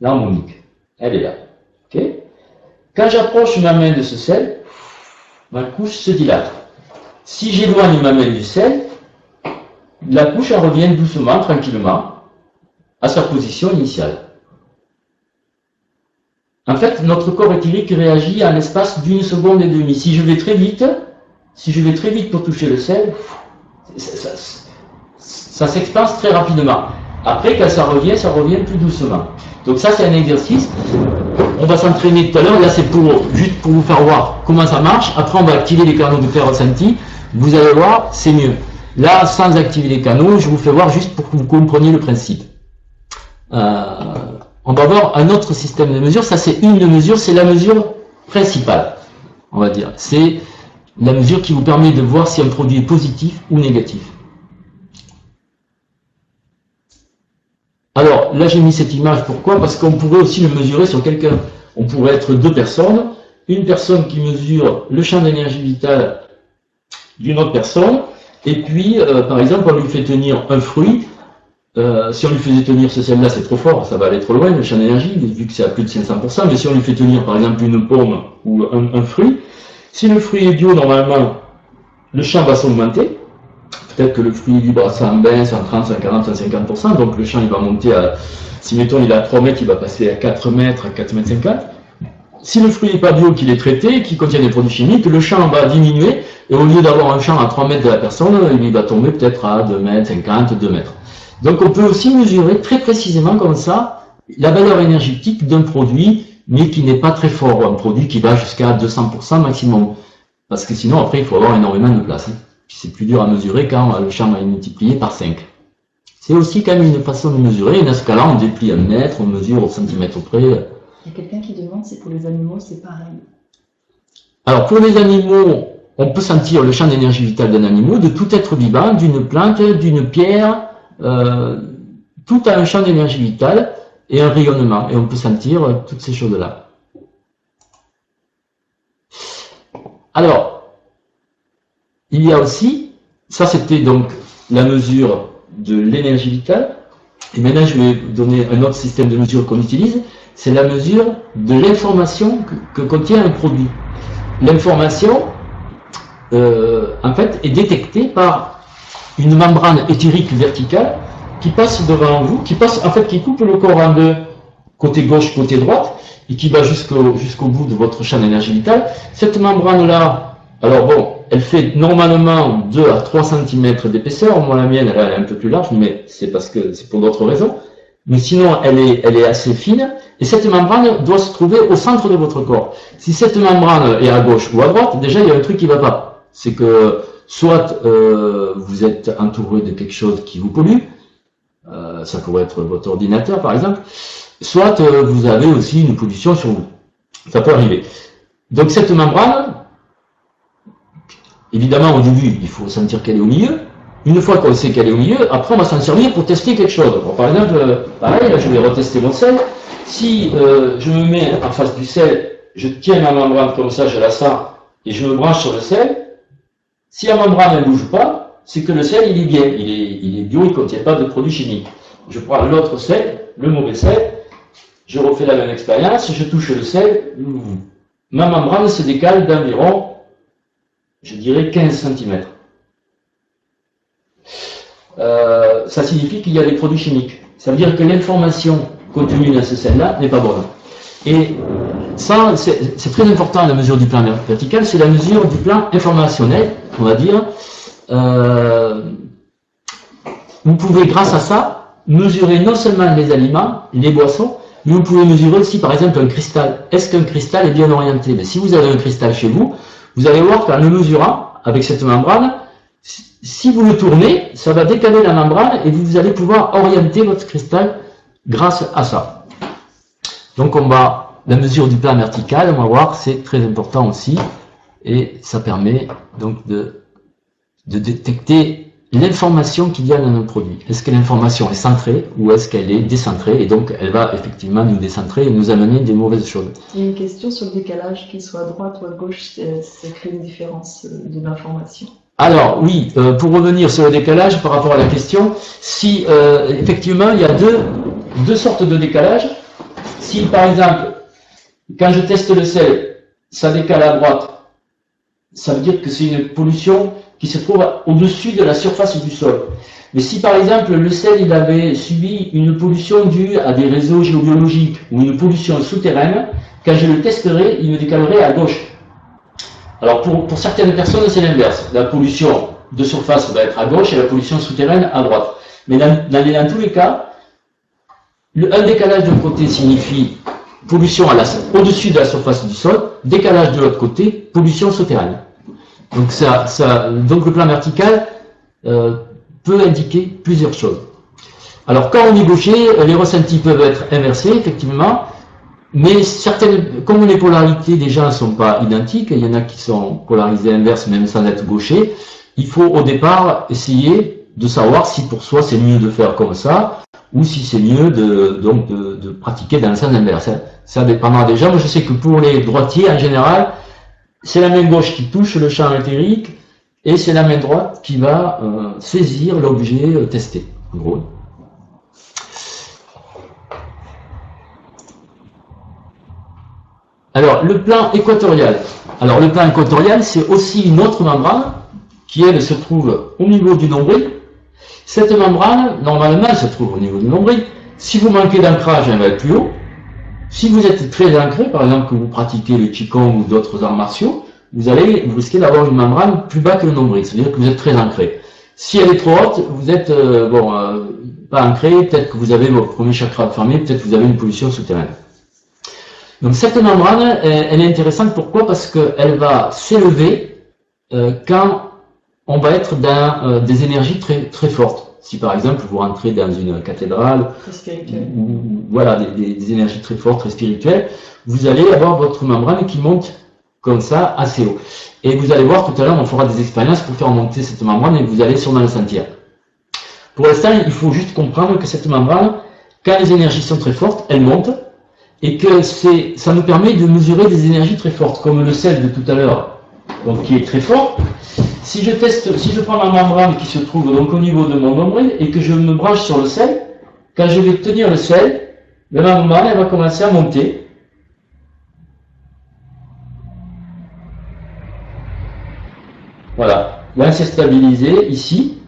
L'harmonique. Elle est là. Quand j'approche ma main de ce sel, ma couche se dilate. Si j'éloigne ma main du sel, la couche revient doucement, tranquillement, à sa position initiale. En fait, notre corps éthérique réagit à l'espace d'une seconde et demie. Si je vais très vite, si je vais très vite pour toucher le sel, ça, ça, s'expanse très rapidement. Après, quand ça revient, ça revient plus doucement. Donc ça, c'est un exercice. On va s'entraîner tout à l'heure. Là, c'est pour juste pour vous faire voir comment ça marche. Après, on va activer les canaux de fer ressenti. Vous allez voir, c'est mieux. Là, sans activer les canaux, je vous fais voir juste pour que vous compreniez le principe. Euh, on va voir un autre système de mesure. Ça, c'est une mesure, c'est la mesure principale, on va dire. C'est la mesure qui vous permet de voir si un produit est positif ou négatif. Alors, là, j'ai mis cette image. Pourquoi? Parce qu'on pourrait aussi le mesurer sur quelqu'un. On pourrait être deux personnes. Une personne qui mesure le champ d'énergie vitale d'une autre personne. Et puis, euh, par exemple, on lui fait tenir un fruit euh, si on lui faisait tenir ce sel-là, c'est trop fort, ça va aller trop loin, le champ d'énergie, vu que c'est à plus de 500%, mais si on lui fait tenir par exemple une pomme ou un, fruit, si le fruit est bio, normalement, le champ va s'augmenter, peut-être que le fruit est libre à 120, 130, 140, 150%, donc le champ il va monter à, si mettons il est à 3 mètres, il va passer à 4 mètres, à 4 mètres 50. Si le fruit n'est pas bio, qu'il est traité, qu'il contient des produits chimiques, le champ va diminuer, et au lieu d'avoir un champ à 3 mètres de la personne, il va tomber peut-être à 2 mètres 50, 2 mètres. Donc on peut aussi mesurer très précisément comme ça la valeur énergétique d'un produit, mais qui n'est pas très fort, un produit qui va jusqu'à 200% maximum. Parce que sinon, après, il faut avoir énormément de place. C'est plus dur à mesurer quand le champ est multiplié par 5. C'est aussi quand même une façon de mesurer. Dans ce cas-là, on déplie un mètre, on mesure au centimètre près. Il y a quelqu'un qui demande si pour les animaux, c'est pareil. Alors, pour les animaux, on peut sentir le champ d'énergie vitale d'un animal, de tout être vivant, d'une plante, d'une pierre, euh, tout a un champ d'énergie vitale et un rayonnement, et on peut sentir euh, toutes ces choses-là. Alors, il y a aussi, ça c'était donc la mesure de l'énergie vitale, et maintenant je vais donner un autre système de mesure qu'on utilise, c'est la mesure de l'information que, contient un produit. L'information, euh, en fait, est détectée par une membrane éthérique verticale qui passe devant vous, qui passe, en fait, qui coupe le corps en deux, côté gauche, côté droite, et qui va jusqu'au jusqu'au bout de votre champ d'énergie vitale. Cette membrane-là, alors bon, elle fait normalement 2 à 3 cm d'épaisseur. Moi, la mienne, elle est un peu plus large, mais c'est parce que c'est pour d'autres raisons. Mais sinon, elle est, assez fine. Et cette membrane doit se trouver au centre de votre corps. Si cette membrane est à gauche ou à droite, déjà, il y a un truc qui va pas. C'est que soit euh, vous êtes entouré de quelque chose qui vous pollue, euh, ça pourrait être votre ordinateur par exemple, soit euh, vous avez aussi une pollution sur vous. Ça peut arriver. Donc cette membrane, évidemment au début, il faut sentir qu'elle est au milieu. Une fois qu'on sait qu'elle est au milieu, après on va s'en servir pour tester quelque chose. par exemple, euh, pareil, là, je vais retester mon sel. Si je me mets en face du sel, je tiens ma membrane comme ça, je la sens, et je me branche sur le sel, si la membrane ne bouge pas, c'est que le sel, il est bien, il est, il est bio, il ne contient pas de produits chimiques. Je prends l'autre sel, le mauvais sel, je refais la même expérience, je touche le sel, ma membrane se décale d'environ, je dirais, 15 cm. Euh, ça signifie qu'il y a des produits chimiques. Ça veut dire que l'information contenue dans ce sel-là n'est pas bonne. Et ça, c'est très important la mesure du plan vertical, c'est la mesure du plan informationnel, on va dire. Euh, vous pouvez, grâce à ça, mesurer non seulement les aliments, les boissons, mais vous pouvez mesurer aussi, par exemple, un cristal. Est-ce qu'un cristal est bien orienté? Mais si vous avez un cristal chez vous, vous allez voir qu'en le mesurant avec cette membrane, si vous le tournez, ça va décaler la membrane et vous allez pouvoir orienter votre cristal grâce à ça. Donc on va la mesure du plan vertical, on va voir, c'est très important aussi. Et ça permet donc de, de détecter l'information qu'il y a dans un produit. Est-ce que l'information est centrée ou est-ce qu'elle est décentrée Et donc, elle va effectivement nous décentrer et nous amener des mauvaises choses? Il y a une question sur le décalage, qu'il soit à droite ou à gauche, ça crée une différence euh, de l'information. Alors oui, euh, pour revenir sur le décalage par rapport à la question, si euh, effectivement il y a deux, deux sortes de décalage. Si par exemple quand je teste le sel, ça décale à droite. Ça veut dire que c'est une pollution qui se trouve au-dessus de la surface du sol. Mais si par exemple le sel il avait subi une pollution due à des réseaux géobiologiques ou une pollution souterraine, quand je le testerai, il me décalerait à gauche. Alors pour, certaines personnes, c'est l'inverse. La pollution de surface va être à gauche et la pollution souterraine à droite. Mais dans, tous les cas, un décalage d'un côté signifie pollution au-dessus de la surface du sol, décalage de l'autre côté, pollution souterraine. Donc, ça, ça, donc le plan vertical euh, peut indiquer plusieurs choses. Alors quand on est gaucher, les ressentis peuvent être inversés, effectivement, mais certaines, comme les polarités déjà ne sont pas identiques, il y en a qui sont polarisés inverses même sans être gauchers, il faut au départ essayer de savoir si pour soi c'est mieux de faire comme ça, ou si c'est mieux de, donc de, pratiquer dans le sens inverse. Hein. Ça dépendra déjà. Moi, je sais que pour les droitiers, en général, c'est la main gauche qui touche le champ éthérique et c'est la main droite qui va euh, saisir l'objet euh, testé. Alors, le plan équatorial. Alors, le plan équatorial, c'est aussi une autre membrane qui, elle, se trouve au niveau du nombril cette membrane, normalement, se trouve au niveau du nombril. Si vous manquez d'ancrage, elle va être plus haut. Si vous êtes très ancré, par exemple que vous pratiquez le Qigong ou d'autres arts martiaux, vous allez vous risquez d'avoir une membrane plus bas que le nombril, c'est-à-dire que vous êtes très ancré. Si elle est trop haute, vous êtes euh, bon euh, pas ancré, peut-être que vous avez votre premier chakra fermé, peut-être que vous avez une pollution souterraine. Donc cette membrane, elle, est intéressante pourquoi? Parce qu'elle va s'élever euh, quand on va être dans euh, des énergies très, très fortes. Si par exemple vous rentrez dans une cathédrale, ou, voilà, des, énergies très fortes, très spirituelles, vous allez avoir votre membrane qui monte comme ça assez haut. Et vous allez voir tout à l'heure, on fera des expériences pour faire monter cette membrane et vous allez sûrement le sentir. Pour l'instant, il faut juste comprendre que cette membrane, quand les énergies sont très fortes, elle monte et que ça nous permet de mesurer des énergies très fortes, comme le sel de tout à l'heure, donc qui est très fort, si je teste, si je prends ma membrane qui se trouve donc au niveau de mon nombril et que je me branche sur le sel, quand je vais tenir le sel, ma membrane va commencer à monter. Voilà, là c'est stabilisé ici,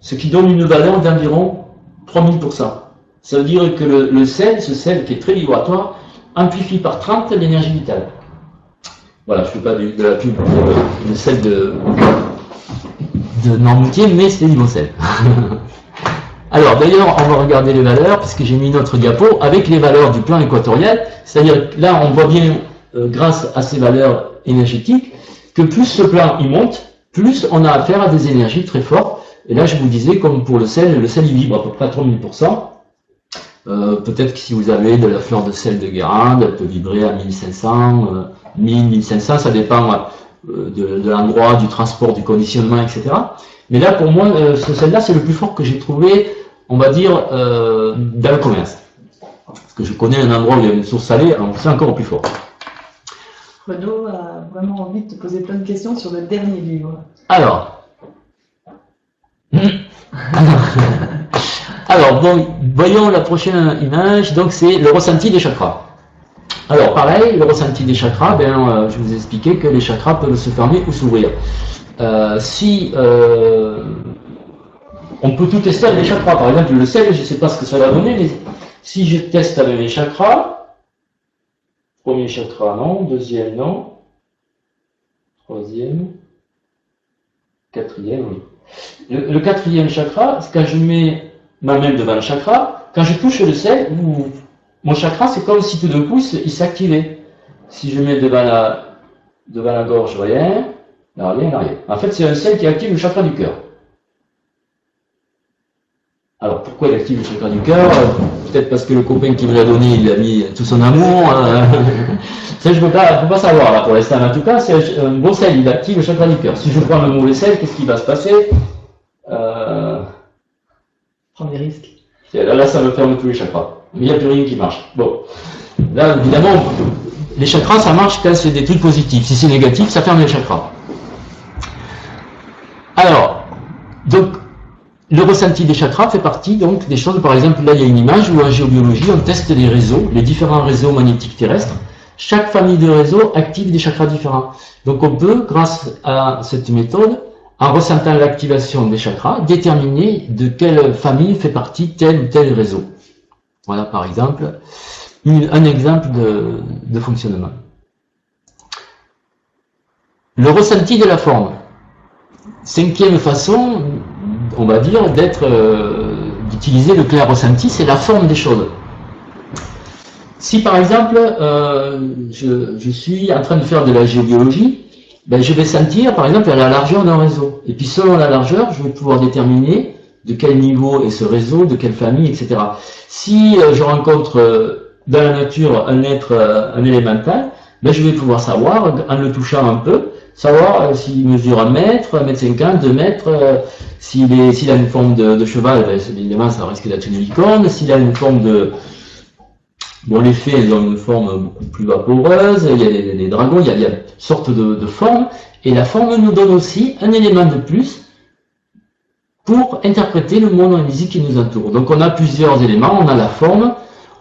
ce qui donne une valeur d'environ 3000%. Ça veut dire que le, le sel, ce sel qui est très vibratoire, amplifie par 30 l'énergie vitale. Voilà, je ne fais pas de, la pub de celle de, Normoutier, mais c'est sel. (laughs) Alors d'ailleurs, on va regarder les valeurs, puisque j'ai mis notre diapo, avec les valeurs du plan équatorial. C'est-à-dire là, on voit bien, euh, grâce à ces valeurs énergétiques, que plus ce plan il monte, plus on a affaire à des énergies très fortes, Et là, je vous disais, comme pour le sel, le sel il vibre à peu près à 3000%. Euh, Peut-être que si vous avez de la fleur de sel de Guérande, elle peut vibrer à 1500, euh, 1000, 1500, ça dépend euh, de, de l'endroit, du transport, du conditionnement, etc. Mais là, pour moi, euh, ce sel-là, c'est le plus fort que j'ai trouvé, on va dire, euh, dans le commerce. Parce que je connais un endroit où il y a une source salée, alors c'est encore plus fort. Renaud a vraiment envie de te poser plein de questions sur le dernier livre. Alors. (laughs) Alors, bon, voyons la prochaine image. Donc, c'est le ressenti des chakras. Alors, pareil, le ressenti des chakras, ben, euh, je vous ai expliqué que les chakras peuvent se fermer ou s'ouvrir. Euh, si euh, on peut tout tester avec les chakras, par exemple, le sel, je ne sais pas ce que ça va donner, mais si je teste avec les chakras, premier chakra, non, deuxième, non, troisième, quatrième, oui. Le, quatrième chakra, quand je mets ma main devant le chakra, quand je touche le sel, vous- mon chakra, c'est comme si tout d'un coup, il s'activait. Si je mets devant la, devant la gorge, rien, là, rien, là, rien. En fait, c'est un sel qui active le chakra du cœur. Alors, pourquoi il active le chakra du cœur? Peut-être parce que le copain qui me l'a donné, il a mis tout son amour. hein. (laughs) Ça, je ne peux pas, je peux pas savoir là pour l'instant. En tout cas, c'est un bon sel, il active le chakra du cœur. Si je prends le mauvais sel, qu'est-ce qui va se passer? Euh, Prends des risques. Là, là, ça me ferme tous les chakras. Mais il n'y a plus rien qui marche. Bon. Là, évidemment, les chakras, ça marche quand c'est des trucs positifs. Si c'est négatif, ça ferme les chakras. Alors, donc, le ressenti des chakras fait partie donc des choses. Par exemple, là, il y a une image où en géobiologie, on teste les réseaux, les différents réseaux magnétiques terrestres. Chaque famille de réseaux active des chakras différents. Donc, on peut, grâce à cette méthode, en ressentant l'activation des chakras, déterminer de quelle famille fait partie tel ou tel réseau. Voilà, par exemple, un exemple de, fonctionnement. Le ressenti de la forme. Cinquième façon, on va dire, d'être, euh, d'utiliser le clair ressenti, c'est la forme des choses. Si par exemple, euh, je, suis en train de faire de la géobiologie, ben, je vais sentir par exemple la largeur d'un réseau. Et puis selon la largeur, je vais pouvoir déterminer de quel niveau est ce réseau, de quelle famille, etc. Si euh, je rencontre euh, dans la nature un être, euh, un élémental, ben, je vais pouvoir savoir, en le touchant un peu, savoir s'il mesure un mètre, un mètre cinquante, deux mètres, s'il a une forme de, cheval, ben, évidemment ça risque d'être une licorne, s'il a une forme de, Bon, les fées, elles ont une forme beaucoup plus vaporeuse, il y a des, des dragons, il y a, il sortes de formes, et la forme nous donne aussi un élément de plus pour interpréter le monde invisible qui nous entoure. Donc on a plusieurs éléments, on a la forme,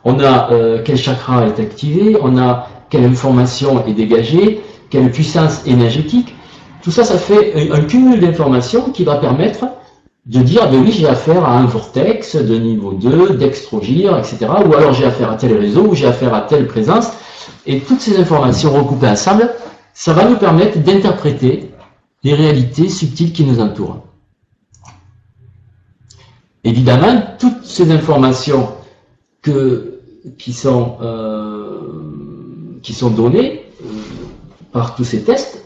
on a euh, quel chakra est activé, on a quelle information est dégagée, quelle puissance énergétique. Tout ça, ça fait un, cumul d'informations qui va permettre de dire, ben oui, j'ai affaire à un vortex de niveau 2, dextrogire, etc. Ou alors j'ai affaire à tel réseau, ou j'ai affaire à telle présence. Et toutes ces informations recoupées ensemble, ça va nous permettre d'interpréter les réalités subtiles qui nous entourent. Évidemment, toutes ces informations que, qui, sont, euh, qui sont données euh, par tous ces tests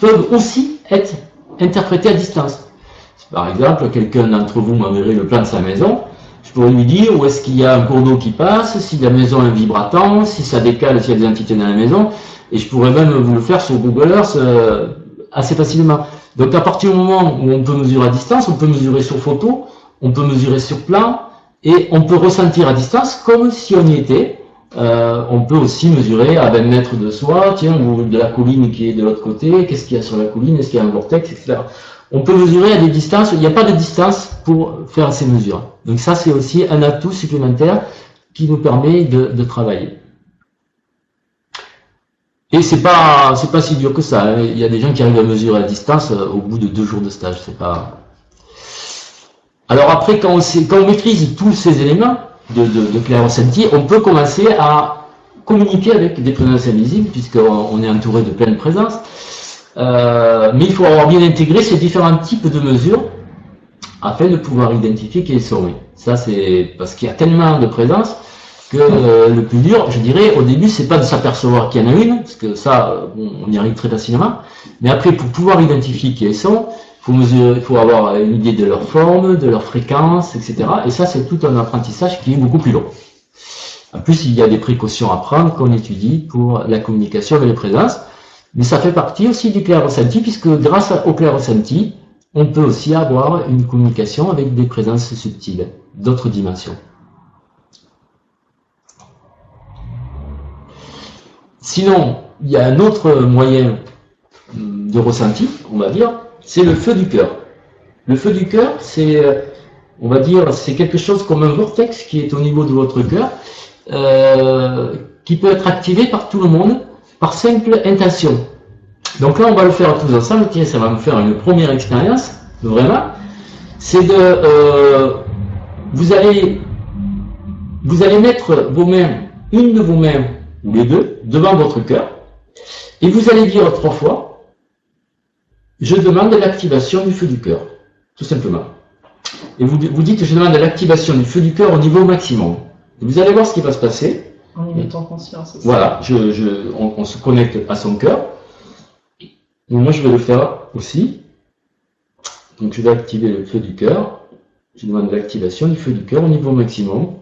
peuvent aussi être interprétées à distance. Par exemple, quelqu'un d'entre vous m'enverrait le plan de sa maison, je pourrais lui dire où est-ce qu'il y a un cours d'eau qui passe, si la maison est vibratant, si ça décale, s'il y a des entités dans la maison, et je pourrais même vous le faire sur Google Earth euh, assez facilement. Donc à partir du moment où on peut mesurer à distance, on peut mesurer sur photo, on peut mesurer sur plan, et on peut ressentir à distance comme si on y était. Euh, on peut aussi mesurer à 20 mètres de soi, tiens, ou de la colline qui est de l'autre côté, qu'est-ce qu'il y a sur la colline, est-ce qu'il y a un vortex, etc. On peut mesurer à des distances, il n'y a pas de distance pour faire ces mesures. Donc ça, c'est aussi un atout supplémentaire qui nous permet de, travailler. Et c'est pas, pas si dur que ça. hein. Il y a des gens qui arrivent à mesurer à distance euh, au bout de deux jours de stage. C'est pas. Alors après, quand on, maîtrise tous ces éléments de, de, de clair on peut commencer à communiquer avec des présences invisibles, puisqu'on on est entouré de pleines présences. Euh, mais il faut avoir bien intégré ces différents types de mesures afin de pouvoir identifier quelles sont. oui. Ça, c'est parce qu'il y a tellement de présences que euh, le plus dur, je dirais, au début, c'est pas de s'apercevoir qu'il y en a une, parce que ça, on y arrive très facilement. Mais après, pour pouvoir identifier qui elles sont, faut faut avoir une idée de leur forme, de leur fréquence, etc. Et ça, c'est tout un apprentissage qui est beaucoup plus long. En plus, il y a des précautions à prendre qu'on étudie pour la communication avec les présences. Mais ça fait partie aussi du clair ressenti, puisque grâce au clair ressenti, on peut aussi avoir une communication avec des présences subtiles, d'autres dimensions. Sinon, il y a un autre moyen de ressenti, on va dire, c'est le feu du cœur. Le feu du cœur, c'est, euh, on va dire, c'est quelque chose comme un vortex qui est au niveau de votre cœur, euh, qui peut être activé par tout le monde par simple intention. Donc là, on va le faire tous ensemble. Ça va me faire une première expérience, vraiment. C'est de, euh, vous allez, vous allez mettre vos mains, une de vos mains ou les deux, devant votre cœur, et vous allez dire trois fois je demande l'activation du feu du cœur, tout simplement. Et vous, vous dites, je demande l'activation du feu du cœur au niveau maximum. vous allez voir ce qui va se passer. En y mettant conscience. Voilà, je, je, on, se connecte à son cœur. moi, je vais le faire aussi. Donc, je vais activer le feu du cœur. Je demande l'activation du feu du cœur au niveau maximum.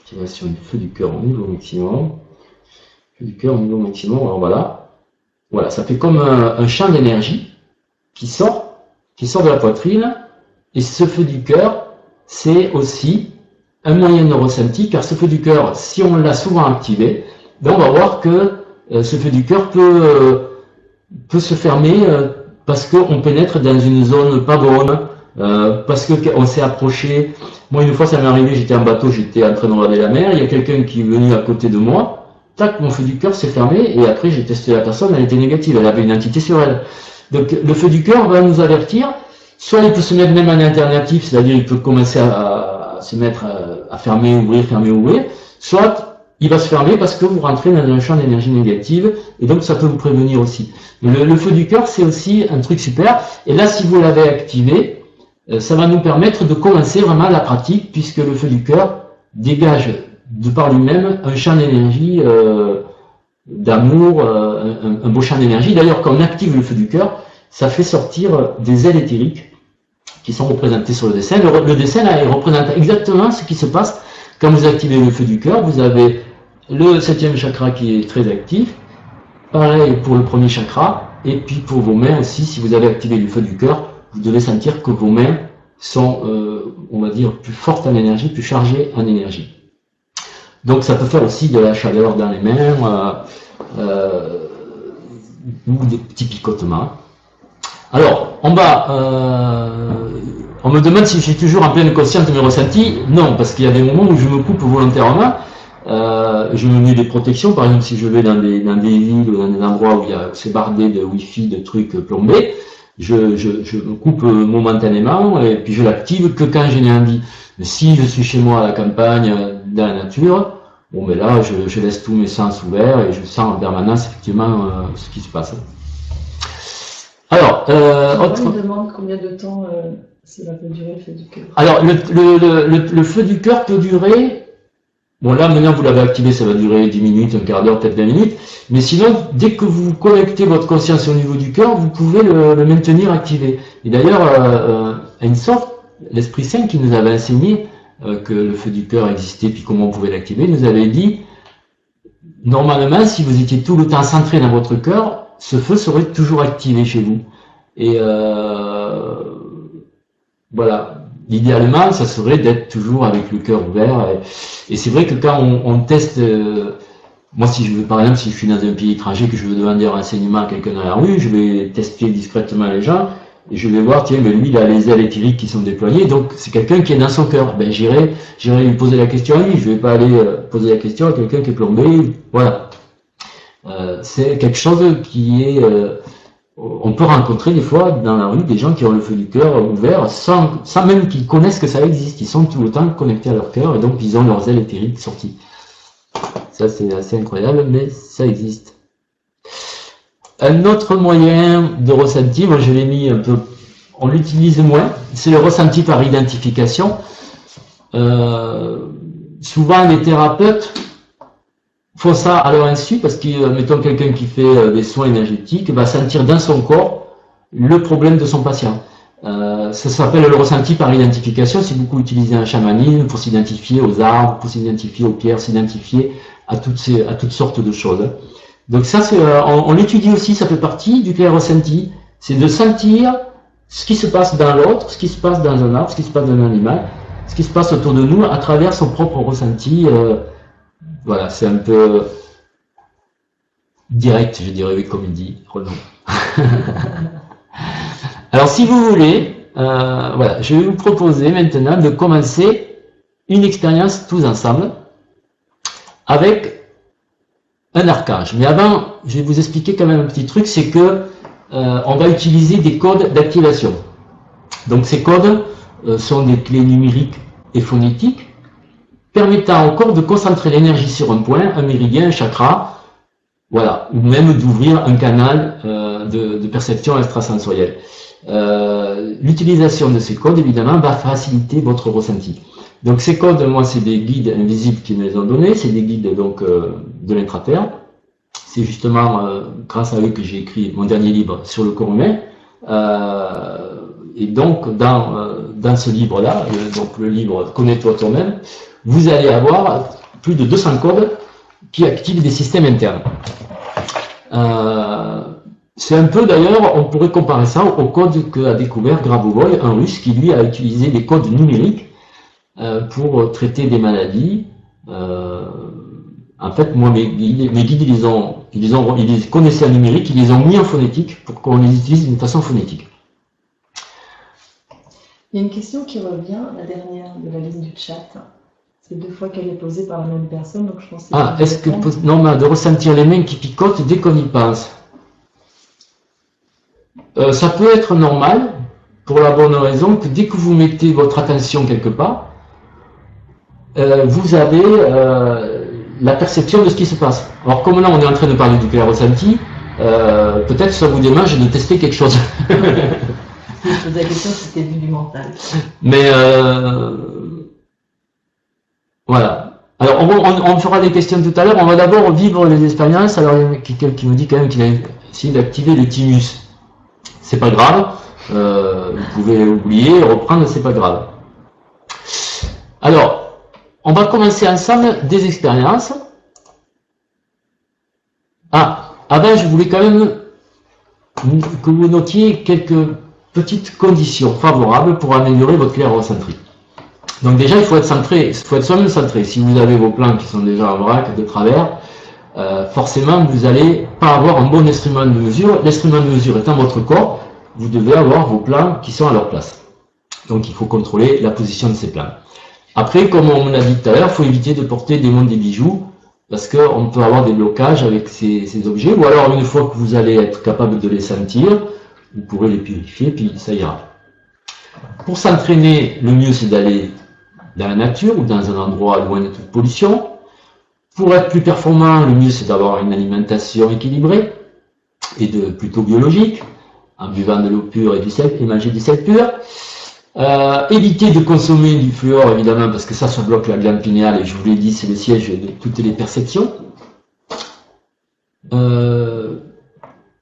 Activation du feu du cœur au niveau maximum. Feu du cœur au niveau maximum. Alors voilà. Voilà, ça fait comme un champ d'énergie qui sort, qui sort de la poitrine, et ce feu du cœur, c'est aussi un moyen de car ce feu du cœur, si on l'a souvent activé, ben on va voir que euh, ce feu du cœur peut, euh, peut se fermer euh, parce qu'on pénètre dans une zone pas bonne, parce qu'on s'est approché. Moi, une fois, ça m'est arrivé, j'étais en bateau, j'étais en train de regarder la mer, il y a quelqu'un qui est venu à côté de moi, tac, mon feu du cœur s'est fermé, et après, j'ai testé la personne, elle était négative, elle avait une entité sur elle. Donc le feu du cœur va nous avertir, soit il peut se mettre même en alternatif, c'est-à-dire il peut commencer à, se mettre à, fermer, ouvrir, fermer, ouvrir, soit il va se fermer parce que vous rentrez dans un champ d'énergie négative, et donc ça peut vous prévenir aussi. Le, feu du cœur, c'est aussi un truc super, et là si vous l'avez activé, euh, ça va nous permettre de commencer vraiment la pratique, puisque le feu du cœur dégage de par lui-même un champ d'énergie euh, d'amour, euh, un, beau champ d'énergie. D'ailleurs, quand on active le feu du cœur, ça fait sortir des ailes éthériques qui sont représentées sur le dessin. Le, dessin là, il représente exactement ce qui se passe quand vous activez le feu du cœur. Vous avez le septième chakra qui est très actif. Pareil pour le premier chakra. Et puis pour vos mains aussi, si vous avez activé le feu du cœur, vous devez sentir que vos mains sont, euh, on va dire, plus fortes en énergie, plus chargées en énergie. Donc ça peut faire aussi de la chaleur dans les mains euh, euh, ou des petits picotements. Alors, on va, euh, on me demande si je suis toujours en pleine conscience de mes ressentis. Non, parce qu'il y a des moments où je me coupe volontairement. je me mets des protections, par exemple si je vais dans des, dans des villes ou dans des endroits où c'est bardé de wifi, de trucs plombés, je, je, je me coupe momentanément et puis je l'active que quand j'ai envie. Mais si je suis chez moi à la campagne, dans la nature, bon mais là je, laisse tous mes sens ouverts et je sens en permanence effectivement euh, ce qui se passe. Alors, euh, autre... on me demande combien de temps euh, cela peut durer le feu du cœur. Alors le, le, le, le feu du cœur peut durer Bon, là, maintenant, vous l'avez activé, ça va durer 10 minutes, un quart d'heure, peut-être 20 minutes. Mais sinon, dès que vous connectez votre conscience au niveau du cœur, vous pouvez le, maintenir activé. Et d'ailleurs, euh, euh, l'Esprit Saint qui nous avait enseigné euh, que le feu du cœur existait, puis comment on pouvait l'activer, nous avait dit, normalement, si vous étiez tout le temps centré dans votre cœur, ce feu serait toujours activé chez vous. Et euh, voilà, idéalement, ça serait d'être toujours avec le cœur ouvert. Et, c'est vrai que quand on, teste, euh, moi, si je veux, par exemple, si je suis dans un pays étranger que je veux demander un renseignement à quelqu'un dans la rue, je vais tester discrètement les gens je vais voir, tiens, mais lui, il a les ailes éthériques qui sont déployées, donc c'est quelqu'un qui est dans son cœur. Ben, j'irai, j'irai lui poser la question à lui, je vais pas aller euh, poser la question à quelqu'un qui est plombé, voilà. Euh, c'est quelque chose qui est, euh, on peut rencontrer des fois dans la rue des gens qui ont le feu du cœur ouvert sans, sans même qu'ils connaissent que ça existe. Ils sont tout le temps connectés à leur cœur et donc ils ont leurs ailes éthériques sorties. Ça, c'est assez incroyable, mais ça existe. Un autre moyen de ressenti, moi je l'ai mis un peu, on l'utilise moins, c'est le ressenti par identification. Euh, souvent les thérapeutes font ça à leur insu parce que, mettons quelqu'un qui fait euh, des soins énergétiques va sentir dans son corps le problème de son patient. Euh, ça s'appelle le ressenti par identification. C'est beaucoup utilisé en chamanisme pour s'identifier aux arbres, pour s'identifier aux pierres, s'identifier à toutes sortes de choses. Donc ça, euh, on, on l'étudie aussi. Ça fait partie du clair ressenti. C'est de sentir ce qui se passe dans l'autre, ce qui se passe dans un arbre, ce qui se passe dans un animal, ce qui se passe autour de nous à travers son propre ressenti. Euh, voilà, c'est un peu direct, je dirais, comme il dit Renaud. (laughs) Alors, si vous voulez, euh, voilà, je vais vous proposer maintenant de commencer une expérience tous ensemble avec un archange. Mais avant, je vais vous expliquer quand même un petit truc, c'est que euh, on va utiliser des codes d'activation. Donc ces codes euh, sont des clés numériques et phonétiques permettant corps de concentrer l'énergie sur un point, un méridien, un chakra, voilà, ou même d'ouvrir un canal euh, de, perception extrasensorielle. L'utilisation de ces codes, évidemment, va faciliter votre ressenti. Donc ces codes, moi, c'est des guides invisibles qui me les ont donnés, c'est des guides donc de l'intraterre. C'est justement euh, grâce à eux que j'ai écrit mon dernier livre sur le corps humain. Euh, et donc, dans, euh, ce livre-là, donc le livre Connais-toi toi-même, vous allez avoir plus de 200 codes qui activent des systèmes internes. c'est un peu d'ailleurs, on pourrait comparer ça au code qu'a découvert Grabovoi, un russe qui lui a utilisé des codes numériques pour traiter des maladies. En fait, moi, mes guides, mes guides ils, ont, ils, ont, ils les connaissaient en numérique, ils les ont mis en phonétique pour qu'on les utilise d'une façon phonétique. Il y a une question qui revient, la dernière de la liste du chat. C'est deux fois qu'elle est posée par la même personne, donc je pense que Ah, est-ce que normal de ressentir les mains qui picotent dès qu'on y pense euh, Ça peut être normal, pour la bonne raison que dès que vous mettez votre attention quelque part, euh, vous avez euh, la perception de ce qui se passe. Alors comme là on est en train de parler du clair ressenti, euh, peut-être ça vous démange de tester quelque chose. je posais la question si c'était du mental. Mais voilà. Alors on, fera des questions tout à l'heure. On va d'abord vivre les expériences. Alors il y a quelqu'un qui me dit quand même qu'il a essayé d'activer le thymus. C'est pas grave. Vous pouvez oublier, reprendre, c'est pas grave. Alors, on va commencer ensemble des expériences. Ah, avant, je voulais quand même que vous notiez quelques petites conditions favorables pour améliorer votre clair-centré. Donc déjà, il faut être centré, il faut être soi-même centré. Si vous avez vos plans qui sont déjà en vrac, de travers, euh, forcément, vous n'allez pas avoir un bon instrument de mesure. L'instrument de mesure étant votre corps, vous devez avoir vos plans qui sont à leur place. Donc, il faut contrôler la position de ces plans. Après, comme on l'a dit tout à l'heure, il faut éviter de porter des montres des bijoux parce qu'on peut avoir des blocages avec ces, objets. Ou alors, une fois que vous allez être capable de les sentir, vous pourrez les purifier, puis ça ira. Pour s'entraîner, le mieux c'est d'aller dans la nature ou dans un endroit loin de toute pollution. Pour être plus performant, le mieux c'est d'avoir une alimentation équilibrée et de plutôt biologique, en buvant de l'eau pure et du sel et manger du sel pur. Euh, éviter de consommer du fluor, évidemment, parce que ça, ça bloque la glande pinéale, et je vous l'ai dit, c'est le siège de toutes les perceptions. Euh,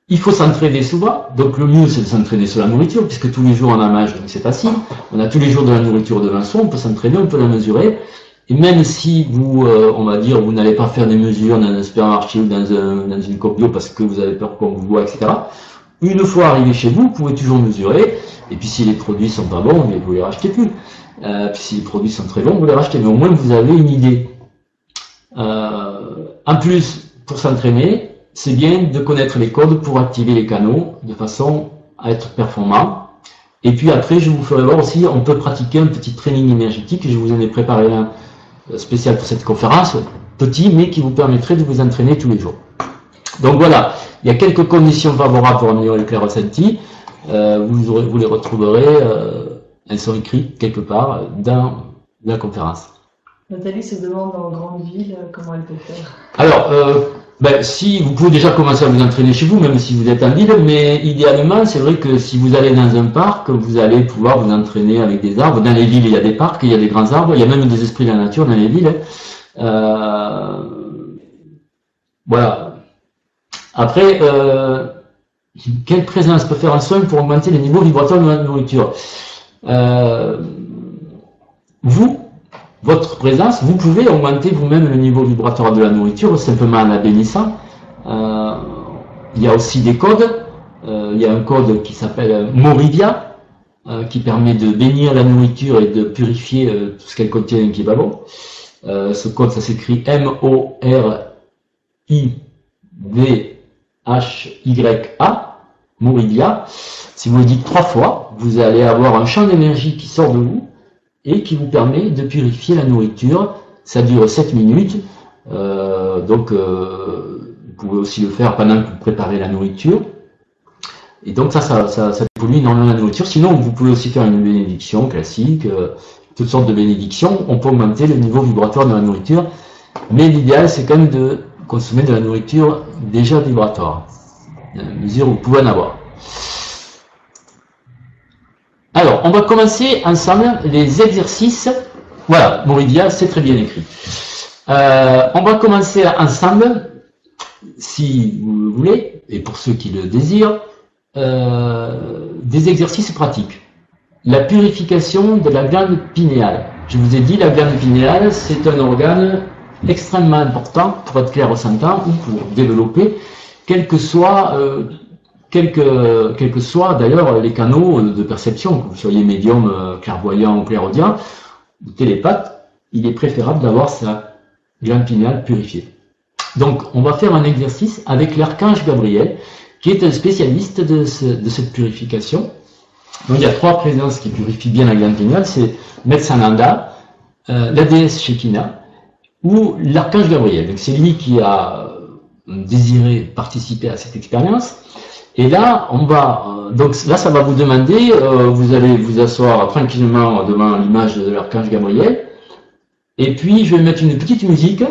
il faut s'entraîner souvent, donc le mieux c'est de s'entraîner sur la nourriture, puisque tous les jours on a mage, donc c'est facile. On a tous les jours de la nourriture devant soi, on peut s'entraîner, on peut la mesurer. Et même si vous, euh, on va dire, vous n'allez pas faire des mesures dans un supermarché ou dans, un, dans une parce que vous avez peur qu'on vous voit, etc. Une fois arrivé chez vous, vous pouvez toujours mesurer et puis si les produits sont pas bons, vous les rachetez plus. Euh, puis si les produits sont très bons, vous les rachetez. Mais au moins vous avez une idée. Euh, en plus, pour s'entraîner, c'est bien de connaître les codes pour activer les canaux de façon à être performant. Et puis après, je vous ferai voir aussi, on peut pratiquer un petit training énergétique. Je vous en ai préparé un spécial pour cette conférence, petit, mais qui vous permettrait de vous entraîner tous les jours. Donc voilà, il y a quelques conditions favorables pour améliorer le clair ressenti. Euh, vous, vous, les retrouverez, euh, elles sont écrites quelque part dans la conférence. Nathalie se demande en grande ville euh, comment elle peut faire. Alors, ben, si vous pouvez déjà commencer à vous entraîner chez vous, même si vous êtes en ville, mais idéalement, c'est vrai que si vous allez dans un parc, vous allez pouvoir vous entraîner avec des arbres. Dans les villes, il y a des parcs, il y a des grands arbres, il y a même des esprits de la nature dans les villes. voilà. Après, quelle présence peut faire un soin pour augmenter les niveaux vibratoires de la nourriture euh, Vous, votre présence, vous pouvez augmenter vous-même le niveau vibratoire de la nourriture simplement en la bénissant. Euh, il y a aussi des codes. il y a un code qui s'appelle Morivia, qui permet de bénir la nourriture et de purifier tout ce qu'elle contient qui est pas bon. ce code, ça s'écrit M-O-R-I-V H-Y-A. Si vous le dites trois fois, vous allez avoir un champ d'énergie qui sort de vous et qui vous permet de purifier la nourriture. Ça dure 7 minutes. Euh, donc, euh, vous pouvez aussi le faire pendant que vous préparez la nourriture. Et donc, ça, ça, ça, ça pollue énormément la nourriture. Sinon, vous pouvez aussi faire une bénédiction classique, euh, toutes sortes de bénédictions. On peut augmenter le niveau vibratoire de la nourriture. Mais l'idéal, c'est quand même de consommer de la nourriture déjà vibratoire, à mesure où vous pouvez en avoir. Alors, on va commencer ensemble les exercices. Voilà, Moridia, c'est très bien écrit. Euh, on va commencer ensemble, si vous le voulez, et pour ceux qui le désirent, euh, des exercices pratiques. La purification de la glande pinéale. Je vous ai dit, la glande pinéale, c'est un organe extrêmement important pour être clair au sentant ou pour développer, quel que soit, euh, quel que, quel que soit d'ailleurs les canaux de perception, que vous soyez médium, euh, clairvoyant ou clairaudient, ou télépathe, il est préférable d'avoir sa glande pinéale purifiée. Donc, on va faire un exercice avec l'archange Gabriel, qui est un spécialiste de, de cette purification. Donc, il y a trois présences qui purifient bien la glande pinéale, c'est Metsananda, euh, la déesse Shekinah ou l'archange Gabriel. C'est lui qui a euh, désiré participer à cette expérience. Et là, on va, euh, donc là, ça va vous demander, euh, vous allez vous asseoir tranquillement devant l'image de l'archange Gabriel. Et puis, je vais mettre une petite musique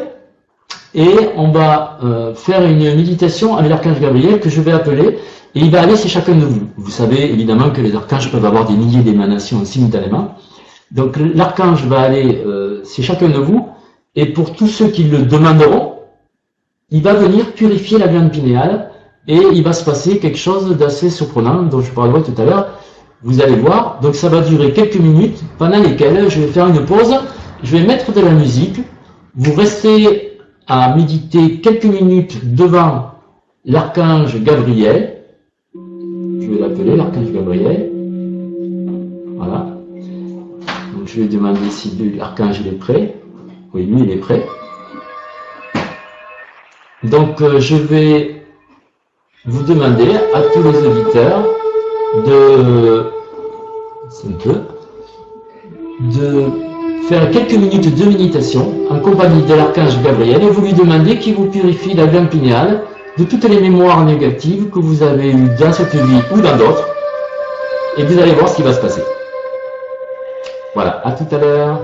et on va faire une méditation avec l'archange Gabriel que je vais appeler et il va aller chez chacun de vous. Vous savez évidemment que les archanges peuvent avoir des milliers d'émanations simultanément. Donc l'archange va aller chez chacun de vous et pour tous ceux qui le demanderont, il va venir purifier la glande pinéale et il va se passer quelque chose d'assez surprenant dont je parlerai tout à l'heure. Vous allez voir, donc ça va durer quelques minutes pendant lesquelles je vais faire une pause, je vais mettre de la musique, vous restez à méditer quelques minutes devant l'archange Gabriel, je vais l'appeler l'archange Gabriel, voilà, donc je vais demander si l'archange est prêt, oui, lui, il est prêt. Donc, euh, je vais vous demander à tous les auditeurs de, de faire quelques minutes de méditation en compagnie de l'archange Gabriel et vous lui demandez qu'il vous purifie la glande pinéale de toutes les mémoires négatives que vous avez eues dans cette vie ou dans d'autres. Et vous allez voir ce qui va se passer. Voilà, à tout à l'heure.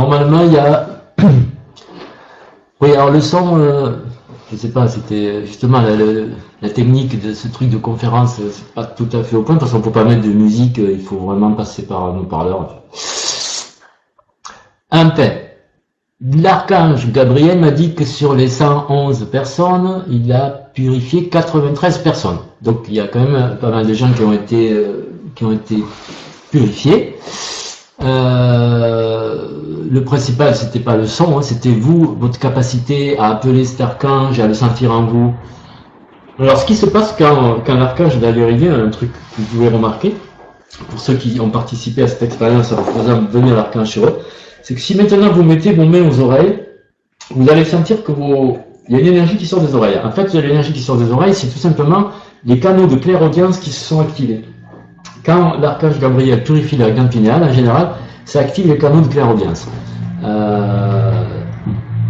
Normalement, il y a... (clears throat) Oui, alors le son, euh, je sais pas, c'était justement la, technique de ce truc de conférence, euh, c'est pas tout à fait au point, parce qu'on peut pas mettre de musique, euh, il faut vraiment passer par nos parleurs. Un paix. L'archange Gabriel m'a dit que sur les 111 personnes, il a purifié 93 personnes. Donc il y a quand même pas mal de gens qui ont été, euh, qui ont été purifiés. Euh, le principal, c'était pas le son, hein, c'était vous, votre capacité à appeler cet archange, à le sentir en vous. Alors, ce qui se passe quand, quand l'archange arriver, un truc que vous pouvez remarquer, pour ceux qui ont participé à cette expérience en faisant venir l'archange sur eux, c'est que si maintenant vous mettez vos mains aux oreilles, vous allez sentir que vos... il y a une énergie qui sort des oreilles. En fait, l'énergie qui sort des oreilles, c'est tout simplement les canaux de clairaudience qui se sont activés. Quand l'archange Gabriel purifie la glande pinéale, en général, ça active les canaux de clairaudience. Euh,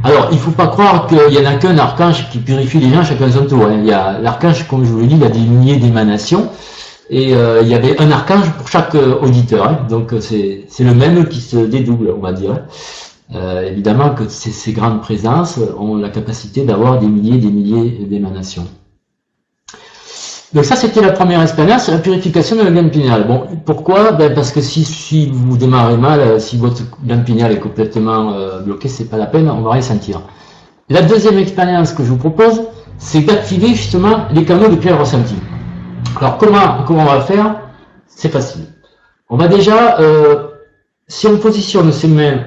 Alors, il faut pas croire qu'il y en a qu'un archange qui purifie les gens chacun son tour. hein. Il y a l'archange, comme je vous l'ai dit, il a des milliers d'émanations. Et euh, il y avait un archange pour chaque euh, auditeur. hein. Donc euh, c'est le même qui se dédouble, on va dire. Euh, évidemment que ces grandes présences ont la capacité d'avoir des milliers et des milliers d'émanations. Donc ça, c'était la première expérience, la purification de la glande pinéale. Bon, pourquoi? Ben Parce que si, si vous démarrez mal, euh, si votre glande pinéale est complètement euh, bloquée, c'est pas la peine, on va rien sentir. La deuxième expérience que je vous propose, c'est d'activer justement les canaux de clair ressenti. Alors comment, comment on va faire? C'est facile. On va déjà, euh, si on positionne ses mains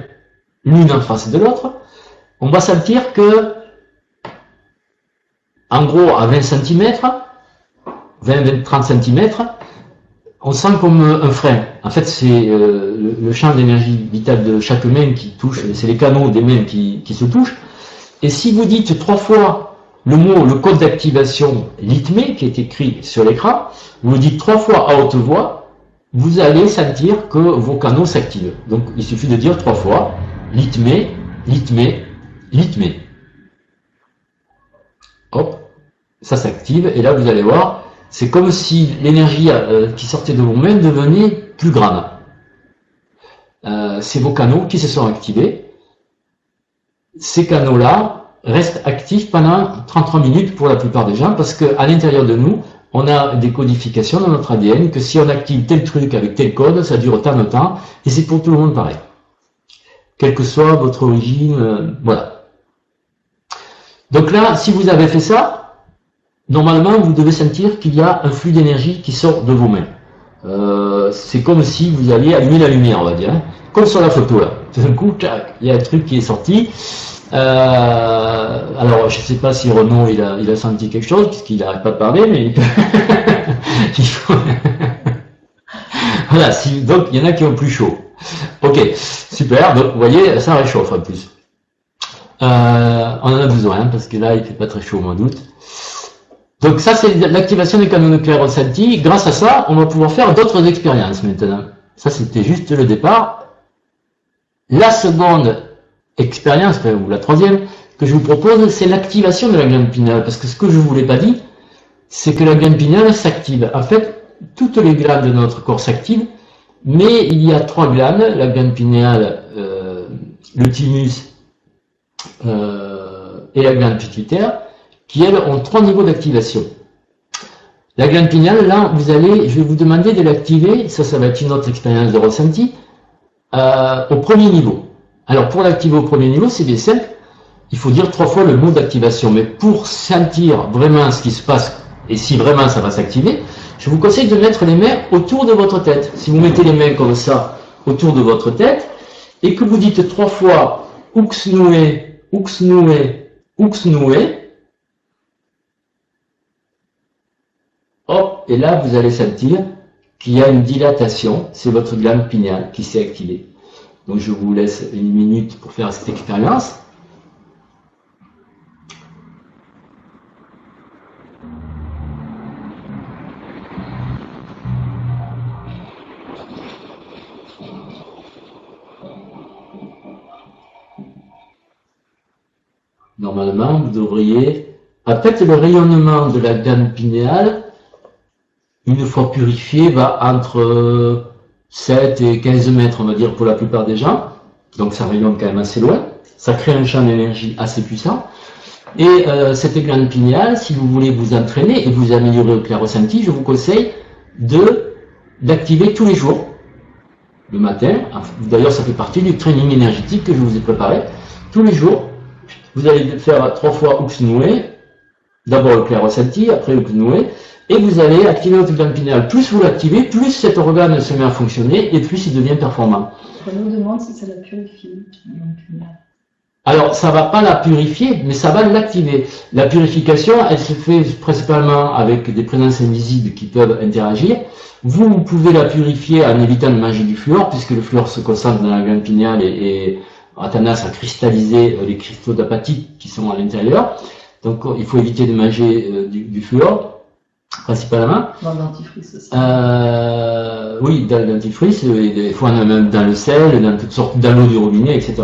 l'une en face de l'autre, on va sentir que, en gros, à 20 cm, 20-30 cm, on sent comme un frein. En fait, c'est euh, le, le champ d'énergie vitale de chaque main qui touche, c'est les canaux des mains qui, qui se touchent. Et si vous dites trois fois le mot, le code d'activation litmé qui est écrit sur l'écran, vous le dites trois fois à haute voix, vous allez sentir que vos canaux s'activent. Donc il suffit de dire trois fois litmé, litmé, litmé. Hop, ça s'active et là vous allez voir, c'est comme si l'énergie euh, qui sortait de mains devenait plus grande. Euh, c'est vos canaux qui se sont activés. Ces canaux-là restent actifs pendant 33 minutes pour la plupart des gens parce qu'à l'intérieur de nous, on a des codifications dans notre ADN que si on active tel truc avec tel code, ça dure tant de temps et c'est pour tout le monde pareil. Quelle que soit votre origine, euh, voilà. Donc là, si vous avez fait ça, normalement, vous devez sentir qu'il y a un flux d'énergie qui sort de vos mains. Euh, c'est comme si vous alliez allumer la lumière, on va dire. hein. Comme sur la photo, là. D'un coup, il y a un truc qui est sorti. Euh, alors, je ne sais pas si Renaud, il a, il a senti quelque chose, puisqu'il n'arrête pas de parler, mais il (laughs) faut- (laughs) voilà, si, donc il y en a qui ont plus chaud. Ok, super, donc vous voyez, ça réchauffe en plus. Euh, on en a besoin, hein, parce que là, il fait pas très chaud au mois d'août. Donc ça, c'est l'activation des canaux nucléaires ressentis. Grâce à ça, on va pouvoir faire d'autres expériences maintenant. Ça, c'était juste le départ. La seconde expérience, ou la troisième, que je vous propose, c'est l'activation de la glande pinéale. Parce que ce que je vous l'ai pas dit, c'est que la glande pinéale s'active. En fait, toutes les glandes de notre corps s'activent, mais il y a trois glandes, la glande pinéale, euh, le thymus euh, et la glande pituitaire, qui elles ont trois niveaux d'activation. La glande pinéale, là, vous allez, je vais vous demander de l'activer, ça, ça va être une autre expérience de ressenti, euh, au premier niveau. Alors, pour l'activer au premier niveau, c'est bien simple, il faut dire trois fois le mot d'activation. Mais pour sentir vraiment ce qui se passe, et si vraiment ça va s'activer, je vous conseille de mettre les mains autour de votre tête. Si vous mettez les mains comme ça autour de votre tête, et que vous dites trois fois Uxnoué, Uxnoué, Uxnoué, Hop, et là, vous allez sentir qu'il y a une dilatation, c'est votre glande pinéale qui s'est activée. Donc, je vous laisse une minute pour faire cette expérience. normalement, vous devriez, en fait, le rayonnement de la glande pinéale, une fois purifié, va entre 7 et 15 mètres, on va dire, pour la plupart des gens. Donc ça rayonne quand même assez loin. Ça crée un champ d'énergie assez puissant. Et euh, cette glande pinéale, si vous voulez vous entraîner et vous améliorer au clair ressenti, je vous conseille de d'activer tous les jours, le matin. D'ailleurs, ça fait partie du training énergétique que je vous ai préparé. Tous les jours, vous allez faire trois fois Uxnoué, d'abord le clair ressenti, après Uxnoué, et vous allez activer votre glande pinéale. Plus vous l'activez, plus cet organe se met à fonctionner et plus il devient performant. Demande si ça la purifie, alors, ça va pas la purifier, mais ça va l'activer. La purification, elle se fait principalement avec des présences invisibles qui peuvent interagir. Vous, vous pouvez la purifier en évitant de manger du fluor, puisque le fluor se concentre dans la glande pinéale et, a tendance à cristalliser euh, les cristaux d'apatite qui sont à l'intérieur. Donc, il faut éviter de manger euh, du, fluor, principalement. Dans le dentifrice aussi. Euh, oui, dans le dentifrice, et des fois même dans le sel, dans toutes sortes, dans l'eau du robinet, etc.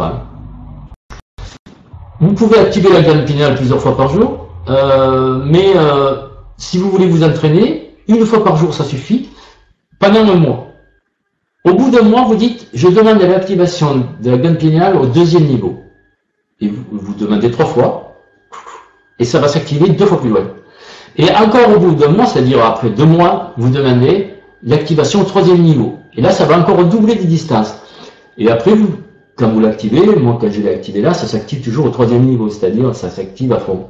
Vous pouvez activer la glande pinéale plusieurs fois par jour, euh, mais euh, si vous voulez vous entraîner, une fois par jour ça suffit, pendant un mois. Au bout d'un mois, vous dites, je demande l'activation de la glande pinéale au deuxième niveau. Et vous, vous demandez trois fois, et ça va s'activer deux fois plus loin. Et encore au bout d'un mois, c'est-à-dire après deux mois, vous demandez l'activation au troisième niveau. Et là, ça va encore doubler les distances. Et après, vous quand vous l'activez, moi quand je l'ai activé là, ça s'active toujours au troisième niveau, c'est-à-dire ça s'active à fond.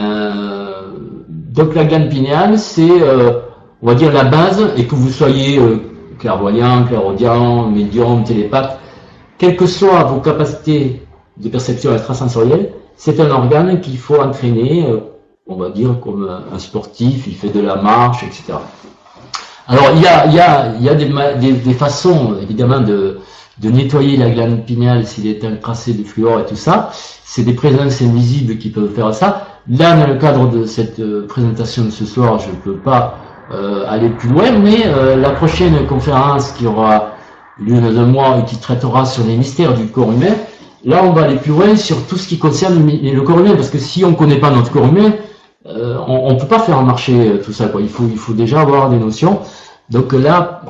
Euh, donc la glande pinéale, c'est, euh, on va dire, la base, et que vous soyez euh, clairvoyant, clairaudient, médium, télépathe, quelles que soient vos capacités de perception extrasensorielle, c'est un organe qu'il faut entraîner, on va dire, comme un sportif, il fait de la marche, etc. Alors il y a, il y a, il y a des, des façons, évidemment, de, de nettoyer la glande pinéale s'il est encrassé de fluor et tout ça. C'est des présences invisibles qui peuvent faire ça. Là, dans le cadre de cette euh, présentation de ce soir, je ne peux pas euh, aller plus loin, mais euh, la prochaine conférence qui aura lieu dans un mois et qui traitera sur les mystères du corps humain, là, on va aller plus loin sur tout ce qui concerne le corps humain, parce que si on ne connaît pas notre corps humain, on ne peut pas faire marcher tout ça. Quoi. Il, faut, il faut déjà avoir des notions. Donc là,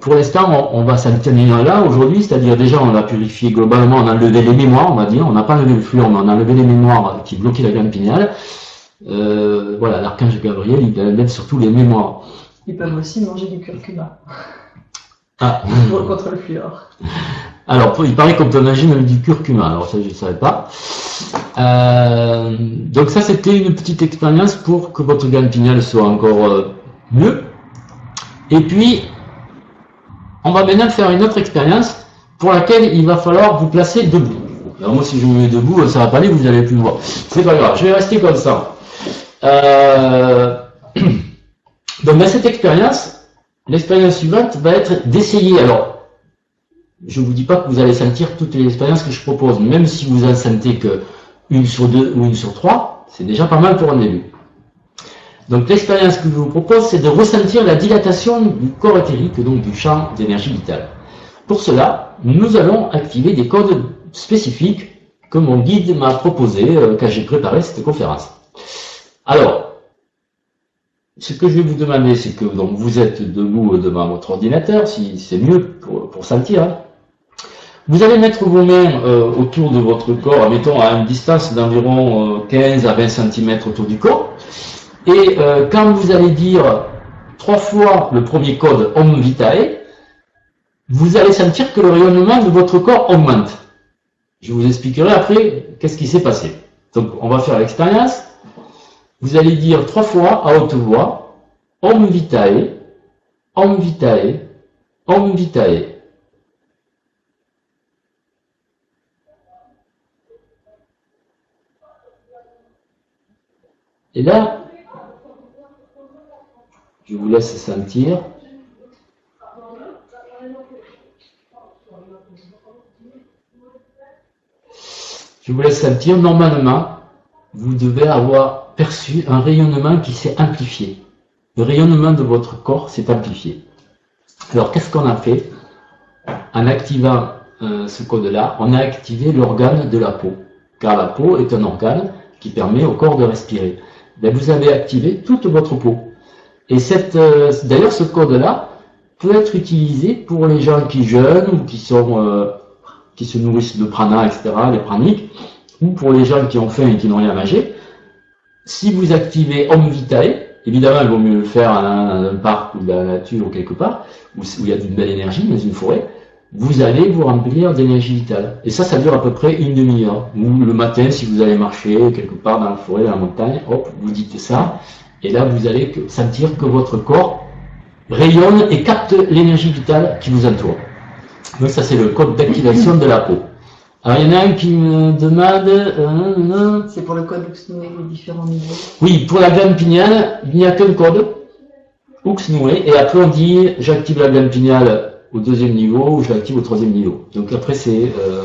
pour l'instant, on, va s'en tenir là aujourd'hui, c'est-à-dire déjà on a purifié globalement, on a enlevé les mémoires, on va dire, on n'a pas enlevé le fluor, mais on a enlevé les mémoires qui bloquaient la glande pinéale. Euh, voilà, l'archange Gabriel, il enlève surtout les mémoires. Ils peuvent aussi manger du curcuma. Ah. (laughs) contre le fluor. (laughs) Alors, il paraît manger même du curcuma, alors ça je ne savais pas. Euh, donc ça c'était une petite expérience pour que votre pinéale soit encore euh, mieux. Et puis, on va maintenant faire une autre expérience pour laquelle il va falloir vous placer debout. Alors moi, si je me mets debout, ça va pas aller, vous n'allez plus me voir. C'est pas grave, je vais rester comme ça. Euh, (clears throat) donc, dans cette expérience, l'expérience suivante va être d'essayer. Alors, je ne vous dis pas que vous allez sentir toutes les expériences que je propose, même si vous en sentez que une sur deux ou une sur trois, c'est déjà pas mal pour un début. Donc l'expérience que je vous propose, c'est de ressentir la dilatation du corps éthérique, donc du champ d'énergie vitale. Pour cela, nous allons activer des codes spécifiques que mon guide m'a proposé euh, quand j'ai préparé cette conférence. Alors, ce que je vais vous demander, c'est que donc, vous êtes debout devant votre ordinateur, si c'est mieux pour, sentir. Hein. Vous allez mettre vos mains euh, autour de votre corps, mettons à une distance d'environ 15 euh, à 20 cm autour du corps. Et euh, quand vous allez dire trois fois le premier code Om Vitae, vous allez sentir que le rayonnement de votre corps augmente. Je vous expliquerai après qu'est-ce qui s'est passé. Donc on va faire l'expérience. Vous allez dire trois fois à haute voix Om Vitae, Om Vitae, Om Vitae. Et là, je vous laisse sentir. Je vous laisse sentir. Normalement, vous devez avoir perçu un rayonnement qui s'est amplifié. Le rayonnement de votre corps s'est amplifié. Alors, qu'est-ce qu'on a fait En activant euh, ce code-là, on a activé l'organe de la peau. car la peau est un organe qui permet au corps de respirer. Ben, vous avez activé toute votre peau. Et cette, euh, d'ailleurs, ce code-là peut être utilisé pour les gens qui jeûnent ou qui sont, euh, qui se nourrissent de prana, etc., les praniques, ou pour les gens qui ont faim et qui n'ont rien mangé. Si vous activez Om Vitae, évidemment, il vaut mieux le faire dans un parc ou dans la nature ou quelque part, où, où il y a d'une belle énergie, dans une forêt, vous allez vous remplir d'énergie vitale. Et ça, ça dure à peu près une demi-heure. Ou le matin, si vous allez marcher quelque part dans la forêt, dans la montagne, hop, vous dites ça, et là, vous allez sentir que votre corps rayonne et capte l'énergie vitale qui vous entoure. Donc ça, c'est le code d'activation de la peau. Alors, il y en a un qui me demande... Euh, c'est pour le code Uxnoué, les différents niveaux. Oui, pour la glande pinéale, il n'y a qu'un code, Uxnoué, et après on dit, j'active la glande pinéale au deuxième niveau ou je l'active au troisième niveau. Donc après, c'est euh,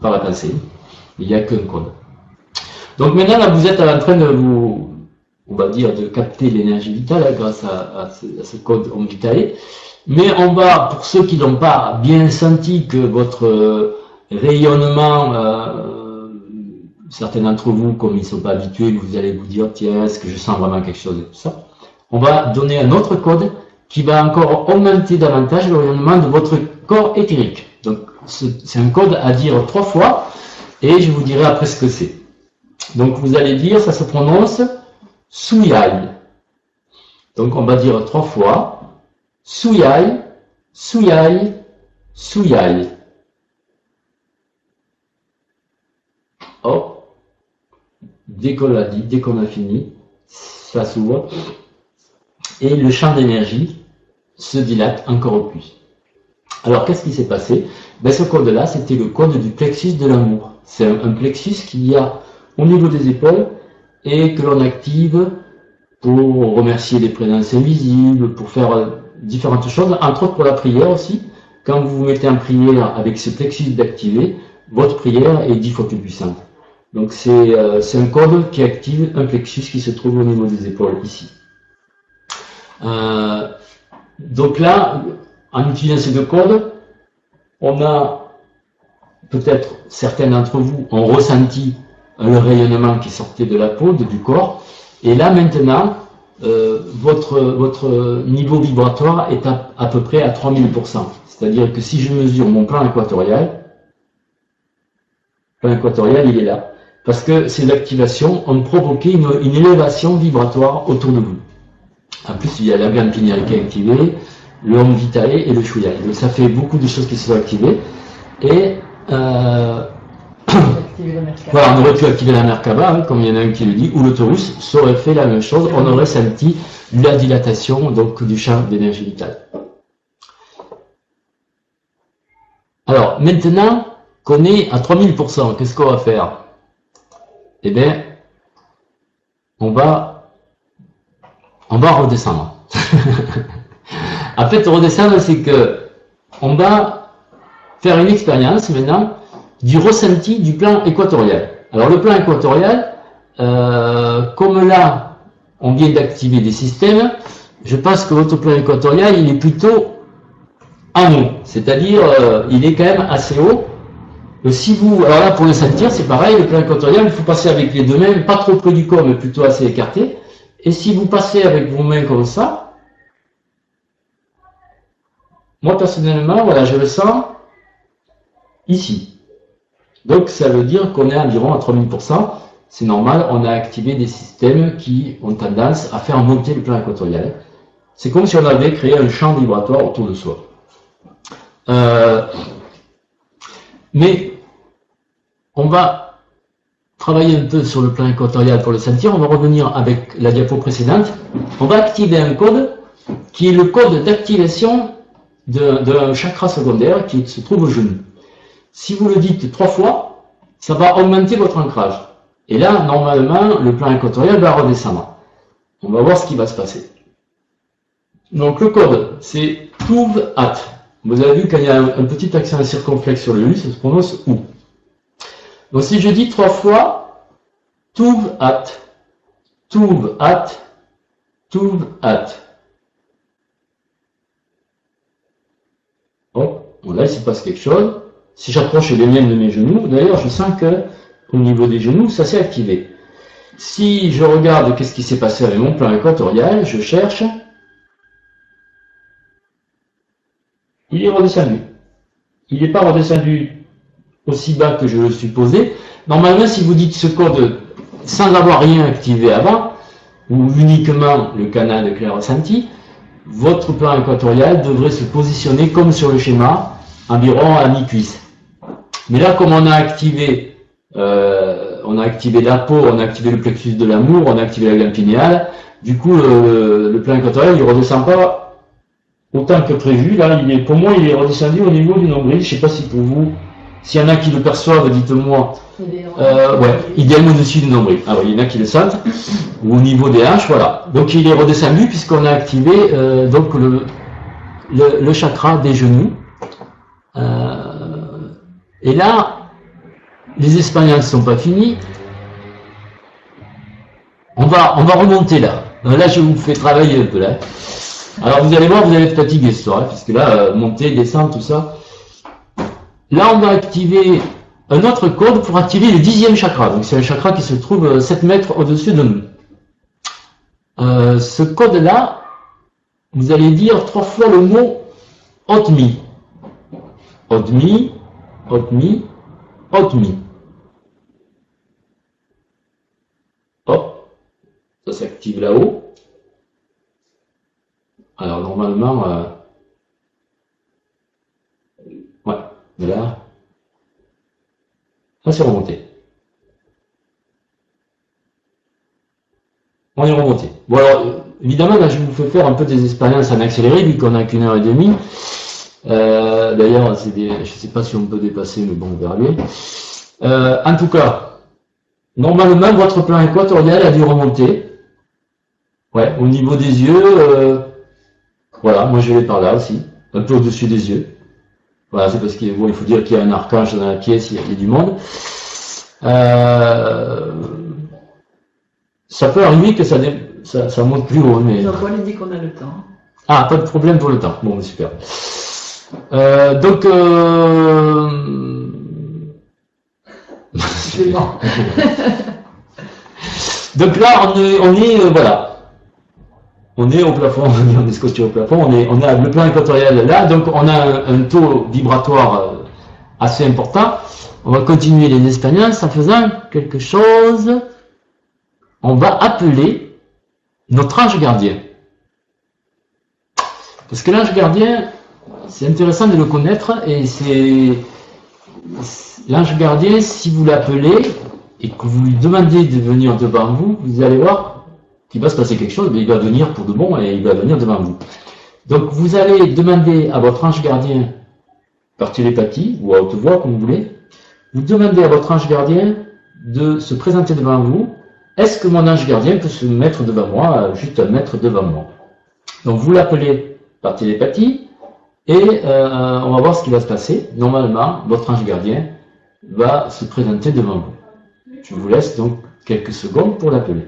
par la pensée. Il n'y a qu'un code. Donc maintenant, vous êtes en train de vous, on va dire, de capter l'énergie vitale hein, grâce à, ce, code Om Vitae. Mais on va, pour ceux qui n'ont pas bien senti que votre euh, rayonnement, euh, certains d'entre vous, comme ils ne sont pas habitués, vous allez vous dire, tiens, est-ce que je sens vraiment quelque chose et tout ça. On va donner un autre code qui va encore augmenter davantage le rayonnement de votre corps éthérique. Donc, c'est un code à dire trois fois, et je vous dirai après ce que c'est. Donc, vous allez dire, ça se prononce Souyai. Donc, on va dire trois fois Souyai, Souyai, Souyai. Hop. Dès qu'on l'a dit, dès qu'on a fini, ça s'ouvre et le champ d'énergie se dilate encore plus. Alors qu'est-ce qui s'est passé? Ben, Ce code-là, c'était le code du plexus de l'amour. C'est un, plexus qu'il y a au niveau des épaules et que l'on active pour remercier les présences invisibles, pour faire euh, différentes choses, entre autres pour la prière aussi. Quand vous vous mettez en prière avec ce plexus d'activer, votre prière est dix fois plus puissante. Donc c'est euh, un code qui active un plexus qui se trouve au niveau des épaules ici. Euh, donc là, en utilisant ces deux codes, on a peut-être certains d'entre vous ont ressenti le rayonnement qui sortait de la peau, du corps, et là maintenant, euh, votre, votre niveau vibratoire est à, peu près à 3000%. C'est-à-dire que si je mesure mon plan équatorial, plan équatorial, il est là. Parce que ces activations ont provoqué une, une élévation vibratoire autour de vous. En plus, il y a la glande pinéale qui est activée, le home vitae et le chouïa. Donc ça fait beaucoup de choses qui se sont activées. Et euh, (coughs) voilà, on aurait pu activer la Merkaba, hein, comme il y en a un qui le dit, ou l'autobus, ça aurait fait la même chose. On aurait senti la dilatation donc, du champ d'énergie vitale. Alors, maintenant qu'on est à 3000%, qu'est-ce qu'on va faire? Eh bien, on va on va redescendre. en fait, redescendre, c'est que on va faire une expérience maintenant du ressenti du plan équatorial. Alors le plan équatorial, euh, comme là, on vient d'activer des systèmes, je pense que votre plan équatorial, il est plutôt en haut. C'est-à-dire, euh, il est quand même assez haut. si vous, alors là, pour le sentir, c'est pareil, le plan équatorial, il faut passer avec les deux mains, pas trop près du corps, mais plutôt assez écarté. Et si vous passez avec vos mains comme ça, moi personnellement, voilà, je le sens ici. Donc ça veut dire qu'on est environ à 3000%. C'est normal, on a activé des systèmes qui ont tendance à faire monter le plan équatorial. C'est comme si on avait créé un champ vibratoire autour de soi. Euh, mais on va travailler un peu sur le plan équatorial pour le sentir. On va revenir avec la diapo précédente. On va activer un code qui est le code d'activation d'un chakra secondaire qui se trouve au genou. Si vous le dites trois fois, ça va augmenter votre ancrage. Et là, normalement, le plan équatorial va redescendre. On va voir ce qui va se passer. Donc le code, c'est Touv At. Vous avez vu qu'il y a un, petit accent circonflexe sur le U, ça se prononce OU. Donc si je dis trois fois Touv at, Touv at, Touv at. Bon, là il se passe quelque chose. Si j'approche les miennes de mes genoux, d'ailleurs je sens que au niveau des genoux, ça s'est activé. Si je regarde qu'est-ce qui s'est passé avec mon plan équatorial, je cherche, il est redescendu. Il n'est pas redescendu aussi bas que je le supposais. Normalement, si vous dites ce code sans avoir rien activé avant, ou uniquement le canal de clair ressenti, votre plan équatorial devrait se positionner comme sur le schéma, environ à mi-cuisse. Mais là, comme on a activé, euh, on a activé la peau, on a activé le plexus de l'amour, on a activé la glande pinéale, du coup, le, plan équatorial, il redescend pas autant que prévu. Là, pour moi, il est redescendu au niveau du nombril. Je sais pas si pour vous, s'il y en a qui le perçoivent, dites-moi. Euh, ouais, idéalement au-dessus du nombril. Ah il y en a qui le sentent. Ou au niveau des hanches, voilà. Donc il est redescendu puisqu'on a activé euh, donc le, le, chakra des genoux. Euh, et là, les expériences ne sont pas finies. On va, on va remonter là. Là, je vous fais travailler un peu là. Alors vous allez voir, vous allez être fatigué ce soir, hein, puisque là, euh, monter, descendre, tout ça. Là, on va activer un autre code pour activer le dixième chakra. Donc c'est un chakra qui se trouve 7 mètres au-dessus de nous. Euh, ce code-là, vous allez dire trois fois le mot Otmi. Otmi, Otmi, Otmi. Hop, ça s'active là-haut. Alors normalement, euh, mais là, ça c'est remonté. On est remonté. Bon alors, évidemment, là je vous fais faire un peu des expériences en accéléré, vu qu'on n'a qu'une heure et demie. Euh, d'ailleurs, je ne sais pas si on peut dépasser, mais bon, on verra bien. Euh, en tout cas, normalement, votre plan équatorial a dû remonter. Ouais, au niveau des yeux, euh, voilà, moi je vais par là aussi, un peu au-dessus des yeux. Voilà, c'est parce qu'il il faut dire qu'il y a un archange dans la pièce, il y a, du monde. ça peut arriver que ça, ça, monte plus haut, mais... Jean-Paul dit qu'on a le temps. Ah, pas de problème pour le temps. Bon, super. Euh, donc, euh... (laughs) donc là, on est, on est euh, voilà, on est au plafond, (laughs) on est scotché au plafond, on est, on a le plan équatorial là, donc on a un, taux vibratoire euh, assez important. On va continuer les expériences en faisant quelque chose. On va appeler notre ange gardien. Parce que l'ange gardien, c'est intéressant de le connaître et c'est l'ange gardien, si vous l'appelez et que vous lui demandez de venir devant vous, vous allez voir qu'il va se passer quelque chose, il va venir pour de bon et il va venir devant vous. Donc vous allez demander à votre ange gardien, par télépathie ou à haute voix, comme vous voulez, vous demandez à votre ange gardien de se présenter devant vous. Est-ce que mon ange gardien peut se mettre devant moi, juste un mètre devant moi? Donc vous l'appelez par télépathie, et euh, on va voir ce qui va se passer. Normalement, votre ange gardien va se présenter devant vous. Je vous laisse donc quelques secondes pour l'appeler.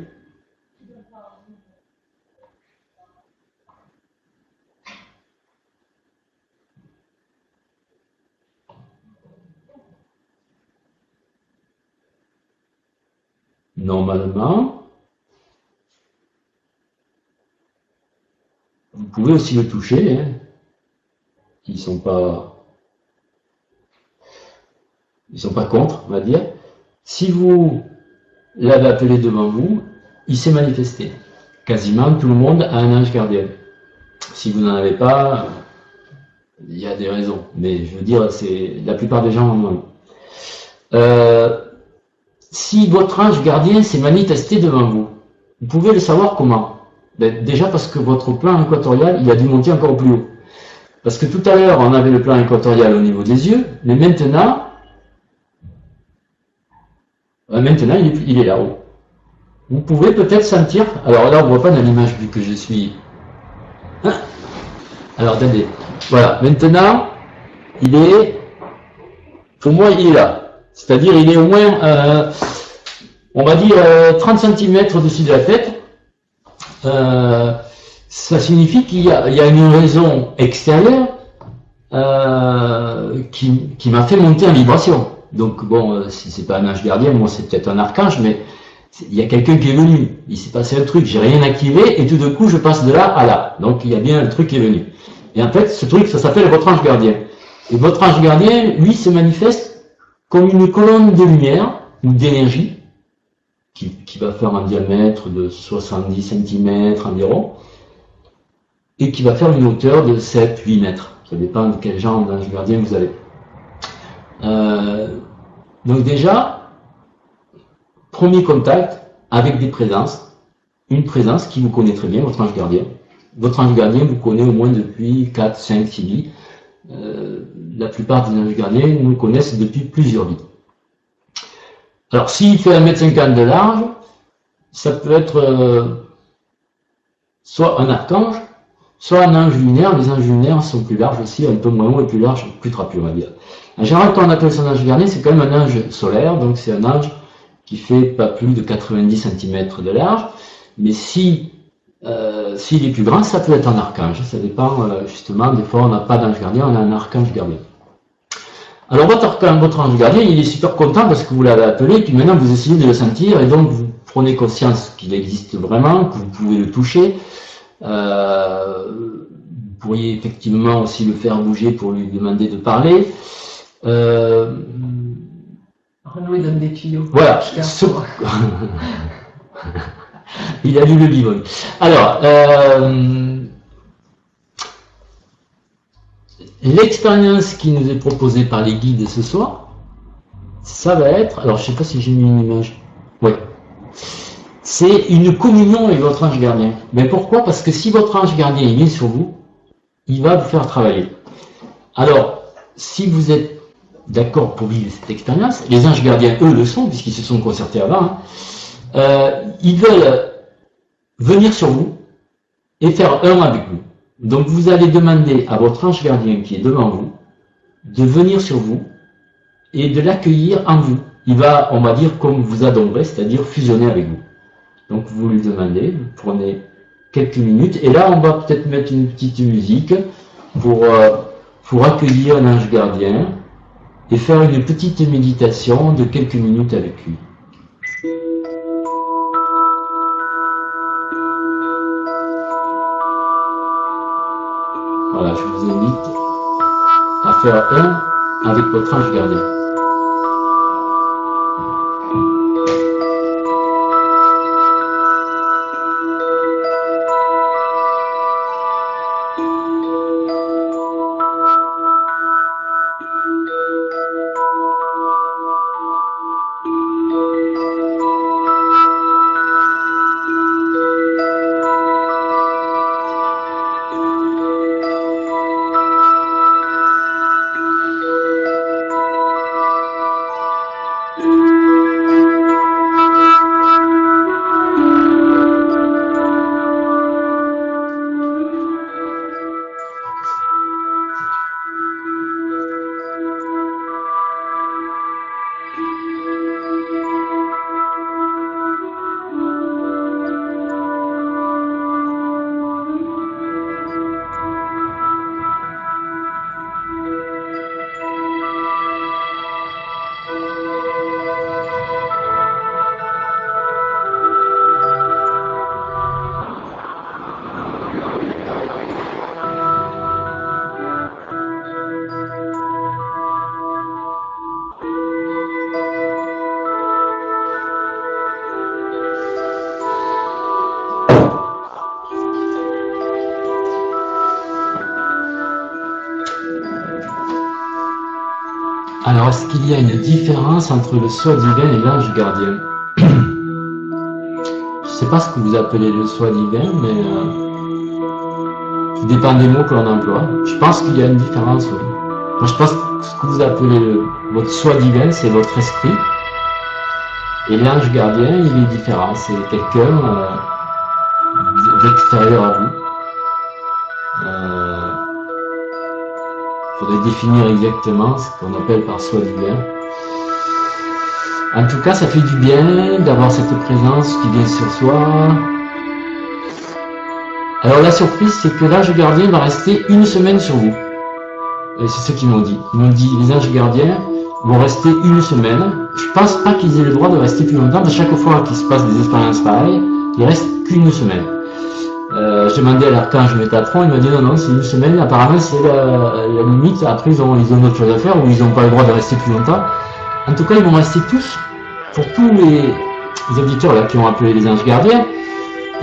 Normalement, vous pouvez aussi le toucher. Hein qui sont pas ils sont pas contre, on va dire. Si vous l'avez appelé devant vous, il s'est manifesté. Quasiment tout le monde a un ange gardien. Si vous n'en avez pas, il y a des raisons. Mais je veux dire, c'est la plupart des gens en ont. Euh, si votre ange gardien s'est manifesté devant vous, vous pouvez le savoir comment ben, Déjà parce que votre plan équatorial, il a dû monter encore plus haut. Parce que tout à l'heure, on avait le plan équatorial au niveau des yeux, mais maintenant, euh, maintenant, il est, là-haut. Vous pouvez peut-être sentir, alors là, on ne voit pas dans l'image vu que je suis... Hein? Alors, attendez. Voilà, maintenant, il est... Pour moi, il est là. C'est-à-dire, il est au moins, euh, on va dire, 30 euh, cm au-dessus de la tête. Euh, ça signifie qu'il y, y, a une raison extérieure euh, qui, qui m'a fait monter en vibration. Donc bon, euh, si c'est pas un ange gardien, moi c'est peut-être un archange, mais il y a quelqu'un qui est venu. Il s'est passé un truc, j'ai rien activé, et tout d'un coup je passe de là à là. Donc il y a bien un truc qui est venu. Et en fait, ce truc, ça s'appelle votre ange gardien. Et votre ange gardien, lui, se manifeste comme une colonne de lumière ou d'énergie qui, qui, va faire un diamètre de 70 cm environ et qui va faire une hauteur de 7-8 mètres. Ça dépend de quel genre d'ange gardien vous avez. Euh, donc déjà, premier contact avec des présences, une présence qui vous connaît très bien, votre ange gardien. Votre ange gardien vous connaît au moins depuis 4, 5, 6 vies. La plupart des anges gardiens nous connaissent depuis plusieurs vies. Alors s'il fait 1m50 de large, ça peut être euh, soit un archange, soit un ange lunaire. Les anges lunaires sont plus larges aussi, un peu moins haut et plus large, plus trapu on va dire. En général, quand on appelle son ange gardien, c'est quand même un ange solaire, donc c'est un ange qui fait pas plus de 90 cm de large. Mais si euh, s'il est plus grand, ça peut être un archange. Ça dépend euh, justement, des fois on n'a pas d'ange gardien, on a un archange gardien. Alors votre, votre ange gardien, il est super content parce que vous l'avez appelé, puis maintenant vous essayez de le sentir, et donc vous prenez conscience qu'il existe vraiment, que vous pouvez le toucher. Euh, vous pourriez effectivement aussi le faire bouger pour lui demander de parler. Euh, Renaud, il donne des tuyaux. Voilà. (laughs) il a lu le livre. Alors, euh, l'expérience qui nous est proposée par les guides ce soir, ça va être, alors je ne sais pas si j'ai mis une image. Oui. C'est une communion avec votre ange gardien. Mais pourquoi? Parce que si votre ange gardien est sur vous, il va vous faire travailler. Alors, si vous êtes d'accord pour vivre cette expérience. Les anges gardiens, eux, le sont, puisqu'ils se sont concertés avant. Hein. Euh, ils veulent venir sur vous et faire un avec vous. Donc vous allez demander à votre ange gardien qui est devant vous de venir sur vous et de l'accueillir en vous. Il va, on va dire, comme vous adorez, c'est-à-dire fusionner avec vous. Donc vous lui demandez, vous prenez quelques minutes, et là on va peut-être mettre une petite musique pour, euh, pour accueillir un ange gardien et faire une petite méditation de quelques minutes avec lui. Voilà, je vous invite à faire un avec votre ange gardien. Qu'il y a une différence entre le soi divin et l'ange gardien (clears throat) Je ne sais pas ce que vous appelez le soi divin, mais euh, tout dépend des mots que l'on emploie. Je pense qu'il y a une différence, oui. Moi, je pense que ce que vous appelez votre soi divin, c'est votre esprit. Et l'ange gardien, il est différent. C'est quelqu'un euh, d'extérieur à vous. Définir exactement ce qu'on appelle par soi divin. En tout cas, ça fait du bien d'avoir cette présence qui vient sur soi. Alors la surprise, c'est que l'ange gardien va rester une semaine sur vous. C'est ce qu'ils m'ont dit. Ils m'ont dit, les anges gardiens vont rester une semaine. Je pense pas qu'ils aient le droit de rester plus longtemps. De chaque fois qu'il se passe des expériences pareilles, il reste qu'une semaine. Je demandais à l'archange Métatron, il m'a dit non, non, c'est une semaine, apparemment c'est la, limite, après ils ont, ils ont d'autres choses à faire ou ils n'ont pas le droit de rester plus longtemps. En tout cas, ils vont rester tous, pour tous les, auditeurs là, qui ont appelé les anges gardiens,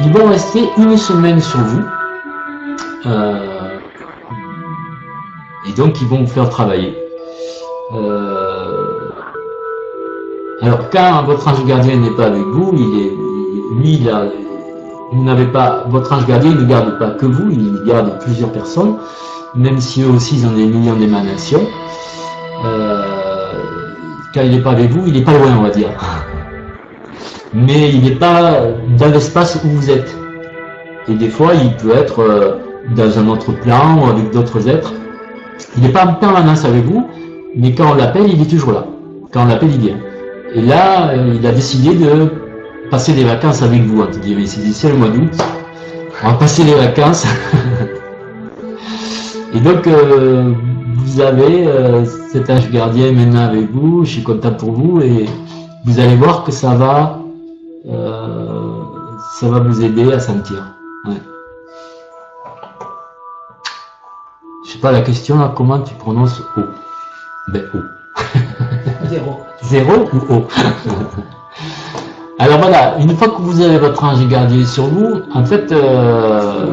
ils vont rester une semaine sur vous. Euh, et donc ils vont vous faire travailler. Euh, alors quand votre ange gardien n'est pas avec vous, il est, lui, il vous n'avez pas, votre ange gardien ne garde pas que vous, il garde plusieurs personnes, même si eux aussi ils ont des millions d'émanations. Euh, quand il n'est pas avec vous, il n'est pas loin, on va dire. (laughs) Mais il n'est pas dans l'espace où vous êtes. Et des fois, il peut être euh, dans un autre plan ou avec d'autres êtres. Il n'est pas en permanence avec vous, mais quand on l'appelle, il est toujours là. Quand on l'appelle, il vient. Et là, il a décidé de passer des vacances avec vous, entre guillemets. C'est le mois d'août. On va passer les vacances. (laughs) Et donc, euh, vous avez euh, cet ange gardien maintenant avec vous. Je suis content pour vous et vous allez voir que ça va, euh, ça va vous aider à sentir. Ouais. Je sais pas la question là, comment tu prononces O? Ben O. (laughs) Zéro. Zéro ou O? (laughs) Alors voilà, une fois que vous avez votre ange gardien sur vous, en fait, euh,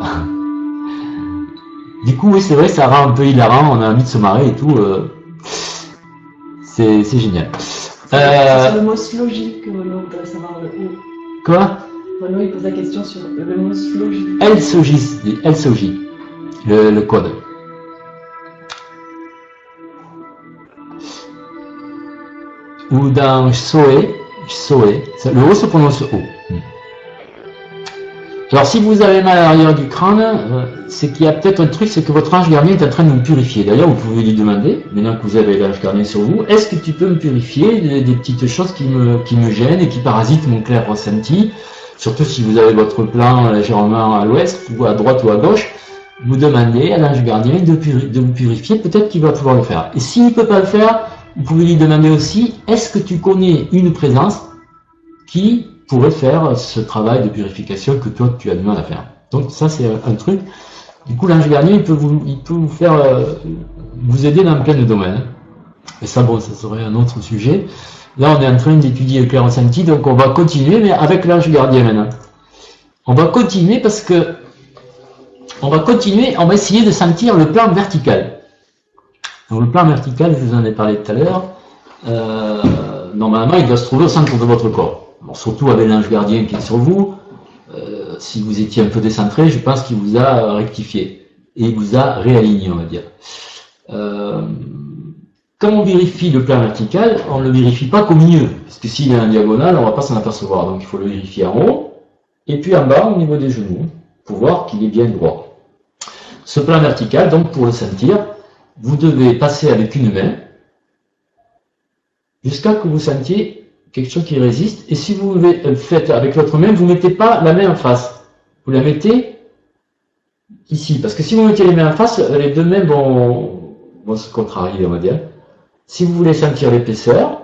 (laughs) du coup, oui, c'est vrai, ça rend un peu hilarant, on a envie de se marrer et tout. Euh, c'est génial. Euh, le mot slogique que Renaud voudrait savoir le O. Quoi? Renaud, il pose la question sur le mot slogique. Elle sogis, le, le code. Ou dans Soé, Le O se prononce O. Alors si vous avez mal à l'arrière du crâne, euh, c'est qu'il y a peut-être un truc, c'est que votre ange gardien est en train de vous purifier. D'ailleurs, vous pouvez lui demander, maintenant que vous avez l'ange gardien sur vous, est-ce que tu peux me purifier des, petites choses qui me, gênent et qui parasitent mon clair ressenti? Surtout si vous avez votre plan légèrement à l'ouest, ou à droite ou à gauche, vous demandez à l'ange gardien de vous purifier, peut-être qu'il va pouvoir le faire. Et s'il ne peut pas le faire, vous pouvez lui demander aussi, est-ce que tu connais une présence qui pourrait faire ce travail de purification que toi tu as du mal à faire? Donc ça c'est un truc. Du coup l'ange gardien il peut vous, il peut vous faire euh, vous aider dans plein de domaines. Et ça bon ça serait un autre sujet. Là on est en train d'étudier le clair ressenti, donc on va continuer, mais avec l'ange gardien maintenant. On va continuer parce que on va continuer, on va essayer de sentir le plan vertical. Donc le plan vertical, je vous en ai parlé tout à l'heure, euh, normalement, il doit se trouver au centre de votre corps. surtout avec l'ange gardien qui est sur vous, euh, si vous étiez un peu décentré, je pense qu'il vous a rectifié et il vous a réaligné, on va dire. Euh, quand on vérifie le plan vertical, on ne le vérifie pas qu'au milieu, parce que s'il est en diagonale, on ne va pas s'en apercevoir. Donc il faut le vérifier en haut, et puis en bas, au niveau des genoux, pour voir qu'il est bien droit. Ce plan vertical, donc pour le sentir, vous devez passer avec une main jusqu'à que vous sentiez quelque chose qui résiste. Et si vous le faites avec l'autre main, vous ne mettez pas la main en face. Vous la mettez ici. Parce que si vous mettez les mains en face, les deux mains vont, vont se contrarier, on va dire. Si vous voulez sentir l'épaisseur,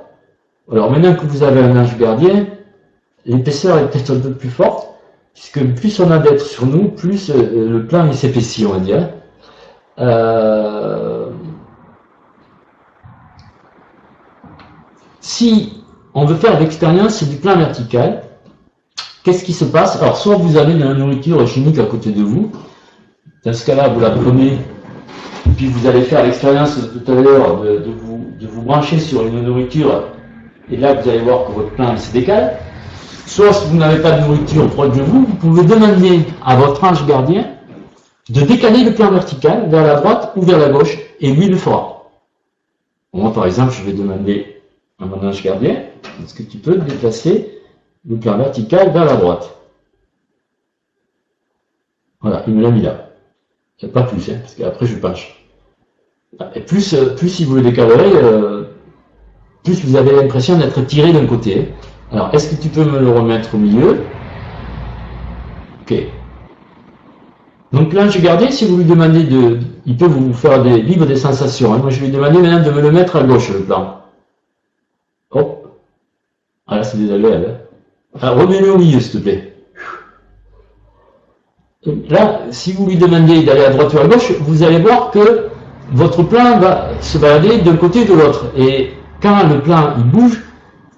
alors maintenant que vous avez un ange gardien, l'épaisseur est peut-être un peu plus forte, puisque plus on a d'être sur nous, plus euh, le plan s'épaissit, on va dire. Euh, si on veut faire l'expérience du plan vertical, qu'est-ce qui se passe? Alors, soit vous avez de la nourriture chimique à côté de vous, dans ce cas-là, vous la prenez, puis vous allez faire l'expérience de tout à l'heure de, vous, de vous brancher sur une nourriture, et là, vous allez voir que votre plan se décale. Soit si vous n'avez pas de nourriture proche de vous, vous pouvez demander à votre ange gardien de décaler le plan vertical vers la droite ou vers la gauche, et lui le fera. Moi, par exemple, je vais demander mon ange gardien, est-ce que tu peux déplacer le plan vertical vers la droite? Voilà, il me l'a mis là. C'est pas plus, hein, parce qu'après je penche. Et plus, euh, plus si vous le décalerez, euh, plus vous avez l'impression d'être tiré d'un côté. Alors, est-ce que tu peux me le remettre au milieu? Ok. Donc l'ange gardien, si vous lui demandez de... Il peut vous faire des vivre des sensations. Hein. Moi, je lui demander maintenant de me le mettre à gauche, le plan. Hop. Ah là, c'est désagréable. Hein. Ah, remets-le au milieu, s'il te plaît. Là, si vous lui demandez d'aller à droite ou à gauche, vous allez voir que votre plan va se balader d'un côté ou de l'autre. Et quand le plan il bouge,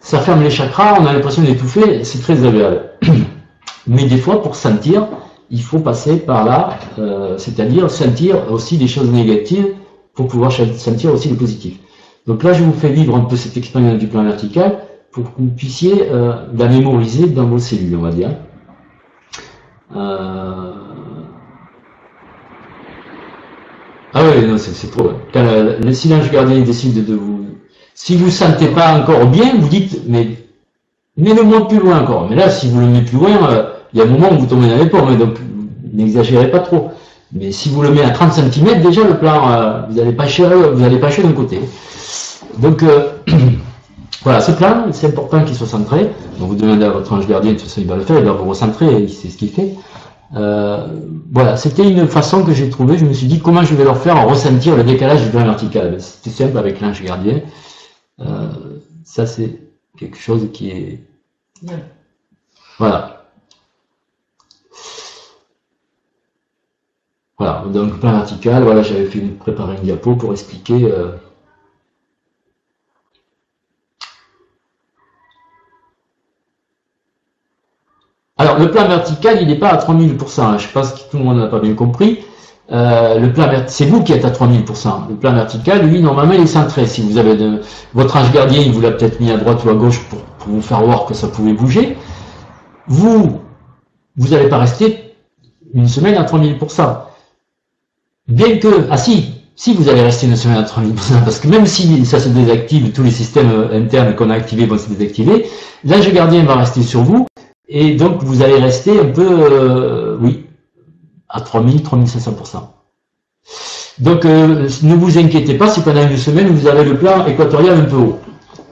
ça ferme les chakras, on a l'impression d'étouffer, c'est très agréable. (clears throat) Mais des fois, pour sentir, il faut passer par là, euh, c'est-à-dire sentir aussi des choses négatives pour pouvoir sentir aussi le positif. Donc là, je vous fais vivre un peu cette expérience du plan vertical pour que vous puissiez euh, la mémoriser dans vos cellules, on va dire. Euh... Ah oui, non, c'est trop. Quand le silence gardien décide de vous... Si vous ne sentez pas encore bien, vous dites, mais mets-le-moi plus loin encore. Mais là, si vous le mettez plus loin, euh, il y a un moment où vous tombez dans les pommes, donc n'exagérez pas trop. Mais si vous le mettez à 30 cm, déjà le plan, vous n'allez pas chier, pas d'un côté. Donc euh, (clears throat) voilà, ce plan, c'est important qu'il soit centré. Donc vous demandez à votre ange gardien, de toute façon il va le faire, il va vous recentrer, c'est ce qu'il fait. Euh, voilà, c'était une façon que j'ai trouvée. Je me suis dit comment je vais leur faire ressentir le décalage du plan vertical? Ben, c'était simple avec l'ange gardien. ça c'est quelque chose qui est. Voilà. Voilà, donc plan vertical, voilà, j'avais fait une, préparer une diapo pour expliquer. Euh, Alors, le plan vertical, il n'est pas à 3000%. Hein. Je pense que tout le monde n'a pas bien compris. Euh, le plan c'est vous qui êtes à 3000%. Le plan vertical, lui, normalement, il est centré. Si vous avez de, votre ange gardien, il vous l'a peut-être mis à droite ou à gauche pour, vous faire voir que ça pouvait bouger. Vous, vous n'allez pas rester une semaine à 3000%. Bien que, ah si, si vous allez rester une semaine à 3000%, parce que même si ça se désactive, tous les systèmes internes qu'on a activés vont se désactiver, l'ange gardien va rester sur vous, et donc vous allez rester un peu, euh, oui, à 3000, 3500%. Donc euh, ne vous inquiétez pas si pendant une semaine vous avez le plan équatorial un peu haut.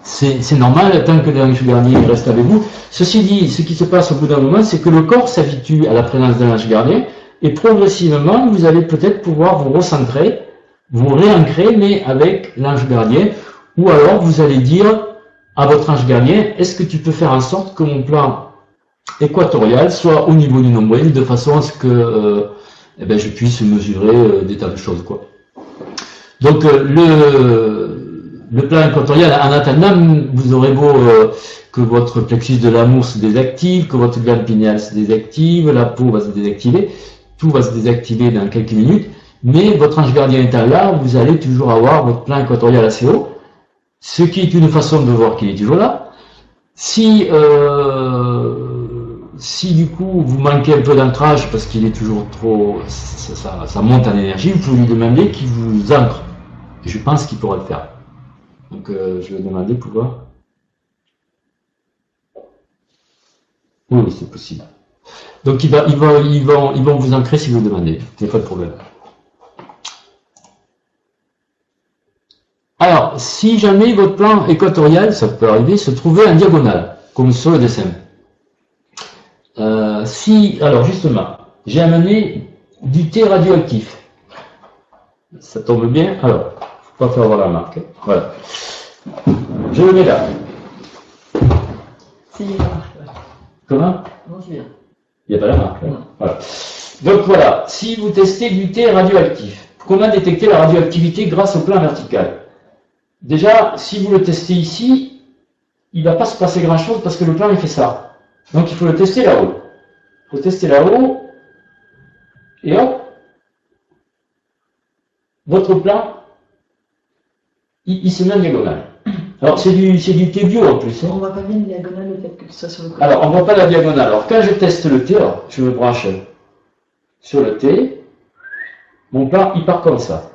C'est normal tant que l'ange gardien reste avec vous. Ceci dit, ce qui se passe au bout d'un moment, c'est que le corps s'habitue à la présence d'un ange gardien, et progressivement, vous allez peut-être pouvoir vous recentrer, vous réancrer, mais avec l'ange gardien, ou alors vous allez dire à votre ange gardien, est-ce que tu peux faire en sorte que mon plan équatorial soit au niveau du nombril, de façon à ce que euh, eh ben, je puisse mesurer euh, des tas de choses. Quoi. Donc euh, le, le plan équatorial, en attendant, vous aurez beau que votre plexus de l'amour se désactive, que votre glande pinéale se désactive, la peau va se désactiver, tout va se désactiver dans quelques minutes, mais votre ange gardien étant là, vous allez toujours avoir votre plan équatorial assez haut, ce qui est une façon de voir qu'il est toujours là. Si, si du coup vous manquez un peu d'ancrage parce qu'il est toujours trop, ça, monte en énergie, vous pouvez lui demander qu'il vous ancre. Je pense qu'il pourra le faire. Donc euh, je vais demander pouvoir. Oui, c'est possible. Donc ils, va, ils, vont, ils, vont, ils vont vous ancrer si vous demandez. Il n'y pas de problème. Alors, si jamais votre plan équatorial, ça peut arriver, se trouvait en diagonale, comme sur le dessin. Euh, si, alors justement, j'ai amené du thé radioactif. Ça tombe bien. Alors, faut pas faire voir la marque. Hein. Voilà. Je le mets là. Comment? Non, c'est bien. Il n'y a pas la marque. Voilà. Donc voilà, si vous testez du thé radioactif, comment détecter la radioactivité grâce au plan vertical Déjà, si vous le testez ici, il ne va pas se passer grand-chose parce que le plan il fait ça. Donc il faut le tester là-haut. Faut tester là-haut. Et hop, votre plan, il, il se met en diagonale. Alors, c'est du, c'est du T bio en plus. Hein. On voit pas bien la diagonale, le fait que ce soit sur le côté. Alors, on voit pas la diagonale. Alors, quand je teste le T, je me branche sur le T, mon plan, il part comme ça.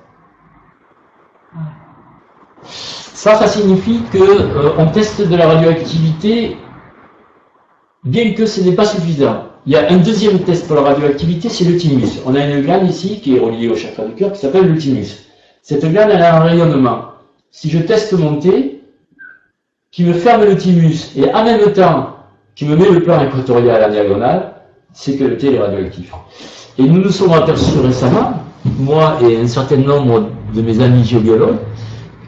Ça, ça signifie que euh, on teste de la radioactivité, bien que ce n'est pas suffisant. Il y a un deuxième test pour la radioactivité, c'est le thymus. On a une glande ici qui est reliée au chakra du cœur qui s'appelle le thymus. Cette glande, elle a un rayonnement. Si je teste mon T, qui me ferme le thymus et en même temps qui me met le plan équatorial à la diagonale, c'est que le T est radioactif. Et nous nous sommes aperçus récemment, moi et un certain nombre de mes amis géobiologues,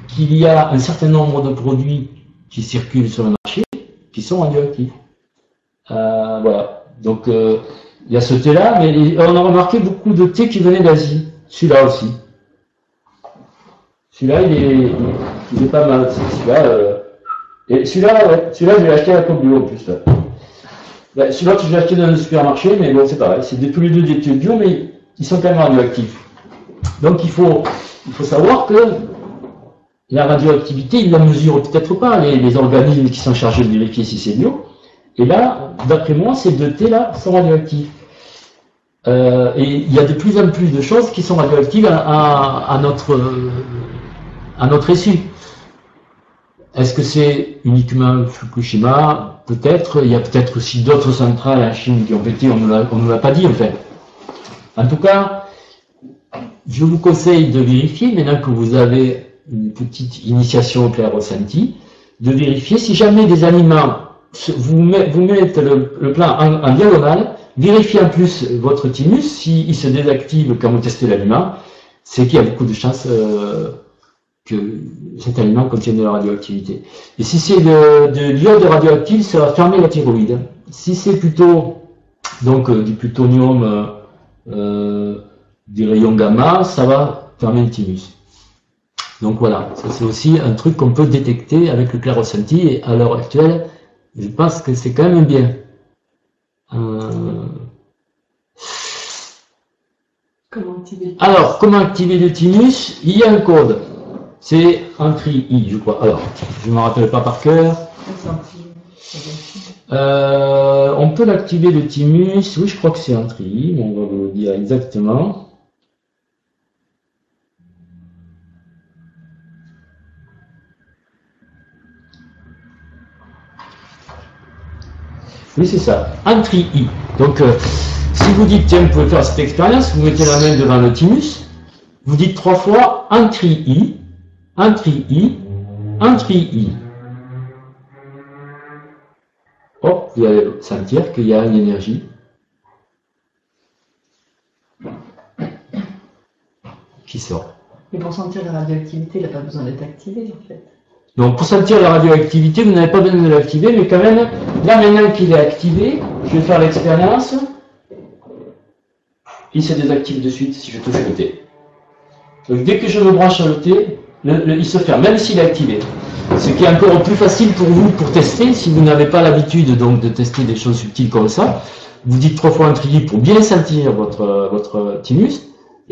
qu'il y a un certain nombre de produits qui circulent sur le marché qui sont radioactifs. Euh, voilà. Donc, euh, il y a ce thé-là, mais on a remarqué beaucoup de thés qui venaient d'Asie. Celui-là aussi. Celui-là, il est, il est pas mal. Celui-là, euh, et celui-là, ouais, celui-là, je l'ai acheté à la Bio en plus. Ben, celui-là, je l'ai acheté dans le supermarché, mais bon, c'est pareil. C'est tous les deux des thés bio, mais ils sont quand même radioactifs. Donc, il faut, il faut savoir que la radioactivité, ils la mesurent peut-être pas, les, organismes qui sont chargés de vérifier si c'est bio. Et là, d'après moi, ces deux T-là sont radioactifs. Euh, et il y a de plus en plus de choses qui sont radioactives à, notre, à notre issue. Est-ce que c'est uniquement Fukushima Peut-être. Il y a peut-être aussi d'autres centrales en Chine qui ont pété, on ne nous l'a pas dit en fait. En tout cas, je vous conseille de vérifier, maintenant que vous avez une petite initiation au clair de vérifier si jamais des aliments vous, mettez le, plan en, diagonale, vérifiez en plus votre thymus, s'il se désactive quand vous testez l'aliment, c'est qu'il y a beaucoup de chances euh, que cet aliment contienne de la radioactivité. Et si c'est de, de l'iode radioactif, ça va fermer la thyroïde. Si c'est plutôt donc euh, du plutonium, euh, des rayons gamma, ça va fermer le thymus. Donc voilà, c'est aussi un truc qu'on peut détecter avec le clair et à l'heure actuelle, je pense que c'est quand même bien. Euh, comment activer Alors, comment activer le tinus Il y a un code. C'est un tri I, je crois. Alors, je ne me rappelle pas par cœur. Euh, on peut l'activer le Timus. Oui, je crois que c'est un tri. On va vous le dire exactement. Oui, c'est ça. Un tri I. Donc, euh, si vous dites, tiens, vous pouvez faire cette expérience, vous mettez la main devant le thymus, vous dites trois fois un tri I, un tri I, un tri I. Hop, vous allez sentir qu'il y a une énergie qui sort? Mais pour sentir la radioactivité, il n'a pas besoin d'être activé en fait. Donc pour sentir la radioactivité, vous n'avez pas besoin de l'activer, mais quand même, là maintenant qu'il est activé, je vais faire l'expérience. Il se désactive de suite si je touche le T. Donc dès que je me branche sur le T, il se ferme, même s'il est activé. Ce qui est encore plus facile pour vous pour tester, si vous n'avez pas l'habitude donc de tester des choses subtiles comme ça. Vous dites trois fois un tri pour bien sentir votre, votre.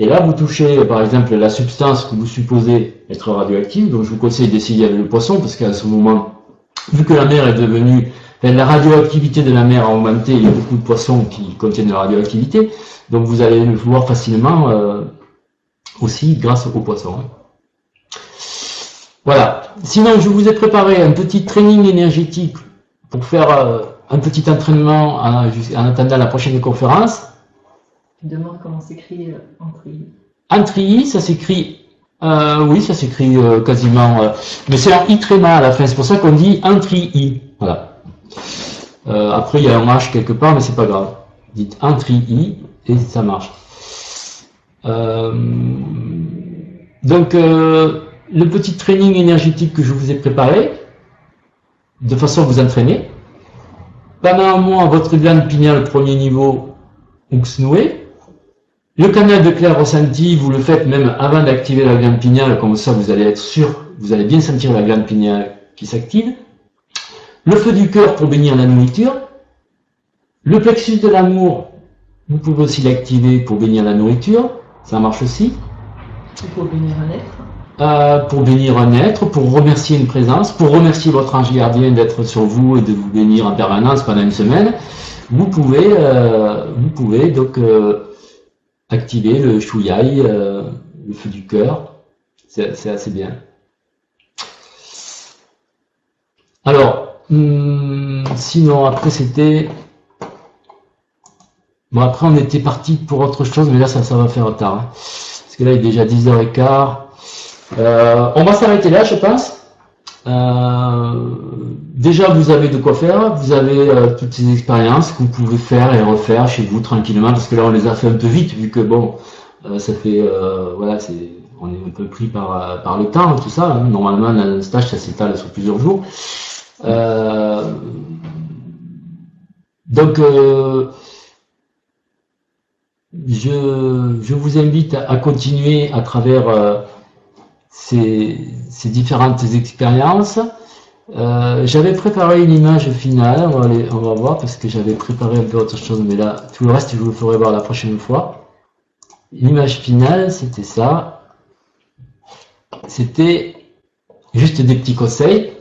Et là, vous touchez, par exemple, la substance que vous supposez être radioactive. Donc, je vous conseille d'essayer avec le poisson, parce qu'à ce moment, vu que la mer est devenue, la radioactivité de la mer a augmenté, il y a beaucoup de poissons qui contiennent de la radioactivité. Donc, vous allez le voir facilement euh, aussi grâce aux poissons. Voilà. Sinon, je vous ai préparé un petit training énergétique pour faire euh, un petit entraînement en attendant la prochaine conférence. Tu demandes comment s'écrit euh, Antrilly. ça s'écrit, euh, oui, ça s'écrit euh, quasiment, mais c'est un i très mal à la fin, c'est pour ça qu'on dit Antrilly. Voilà. après, il y a un H quelque part, mais c'est pas grave. Dites Antrilly et ça marche. donc, le petit training énergétique que je vous ai préparé, de façon à vous entraîner. Pendant un mois, votre glande pinéale premier niveau, noué. Le canal de clair ressenti, vous le faites même avant d'activer la glande pinéale, comme ça vous allez être sûr, vous allez bien sentir la glande pinéale qui s'active. Le feu du cœur pour bénir la nourriture. Le plexus de l'amour, vous pouvez aussi l'activer pour bénir la nourriture, ça marche aussi. Pour bénir un être. Euh, pour bénir un être, pour remercier une présence, pour remercier votre ange gardien d'être sur vous et de vous bénir en permanence pendant une semaine. Vous pouvez, euh, vous pouvez donc euh, activer le chouiaï, euh, le feu du cœur. C'est assez bien. Alors, hmm, sinon, après, c'était... Bon, après, on était parti pour autre chose, mais là, ça, ça va faire tard. Hein. Parce que là, il est déjà 10h15. Euh, on va s'arrêter là, je pense. Euh, déjà, vous avez de quoi faire, vous avez euh, toutes ces expériences que vous pouvez faire et refaire chez vous tranquillement, parce que là, on les a fait un peu vite, vu que bon, euh, ça fait, voilà, c'est, on est un peu pris par, par le temps, tout ça. Hein. Normalement, un stage, ça s'étale sur plusieurs jours. donc, je, je, vous invite à continuer à travers ces, différentes expériences. Euh, j'avais préparé une image finale, on va, on va voir parce que j'avais préparé un peu autre chose, mais là, tout le reste, je vous le ferai voir la prochaine fois. L'image finale, c'était ça. C'était juste des petits conseils.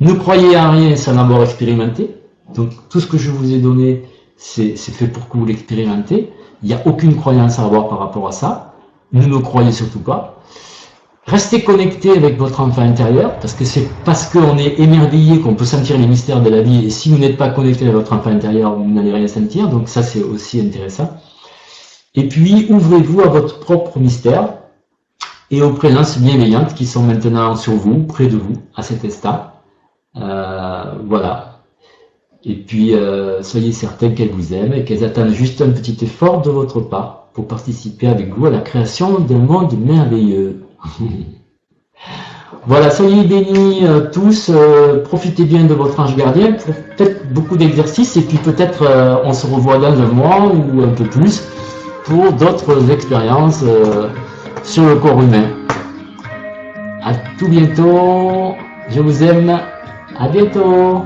Ne croyez à rien sans l'avoir expérimenté. Donc, tout ce que je vous ai donné, c'est fait pour que vous l'expérimentez. Il n'y a aucune croyance à avoir par rapport à ça. Ne me croyez surtout pas. Restez connecté avec votre enfant intérieur, parce que c'est parce qu'on est émerveillé qu'on peut sentir les mystères de la vie, et si vous n'êtes pas connecté avec votre enfant intérieur, vous n'allez rien sentir, donc ça c'est aussi intéressant. Et puis, ouvrez-vous à votre propre mystère, et aux présences bienveillantes qui sont maintenant sur vous, près de vous, à cet instant. Euh, voilà. Et puis, euh, soyez certains qu'elles vous aiment et qu'elles attendent juste un petit effort de votre part pour participer avec vous à la création d'un monde merveilleux. (laughs) Voilà, soyez bénis euh, tous, euh, profitez bien de votre ange gardien, peut-être beaucoup d'exercices, et puis peut-être euh, on se revoit dans un mois ou un peu plus pour d'autres expériences sur le corps humain. À tout bientôt, je vous aime, à bientôt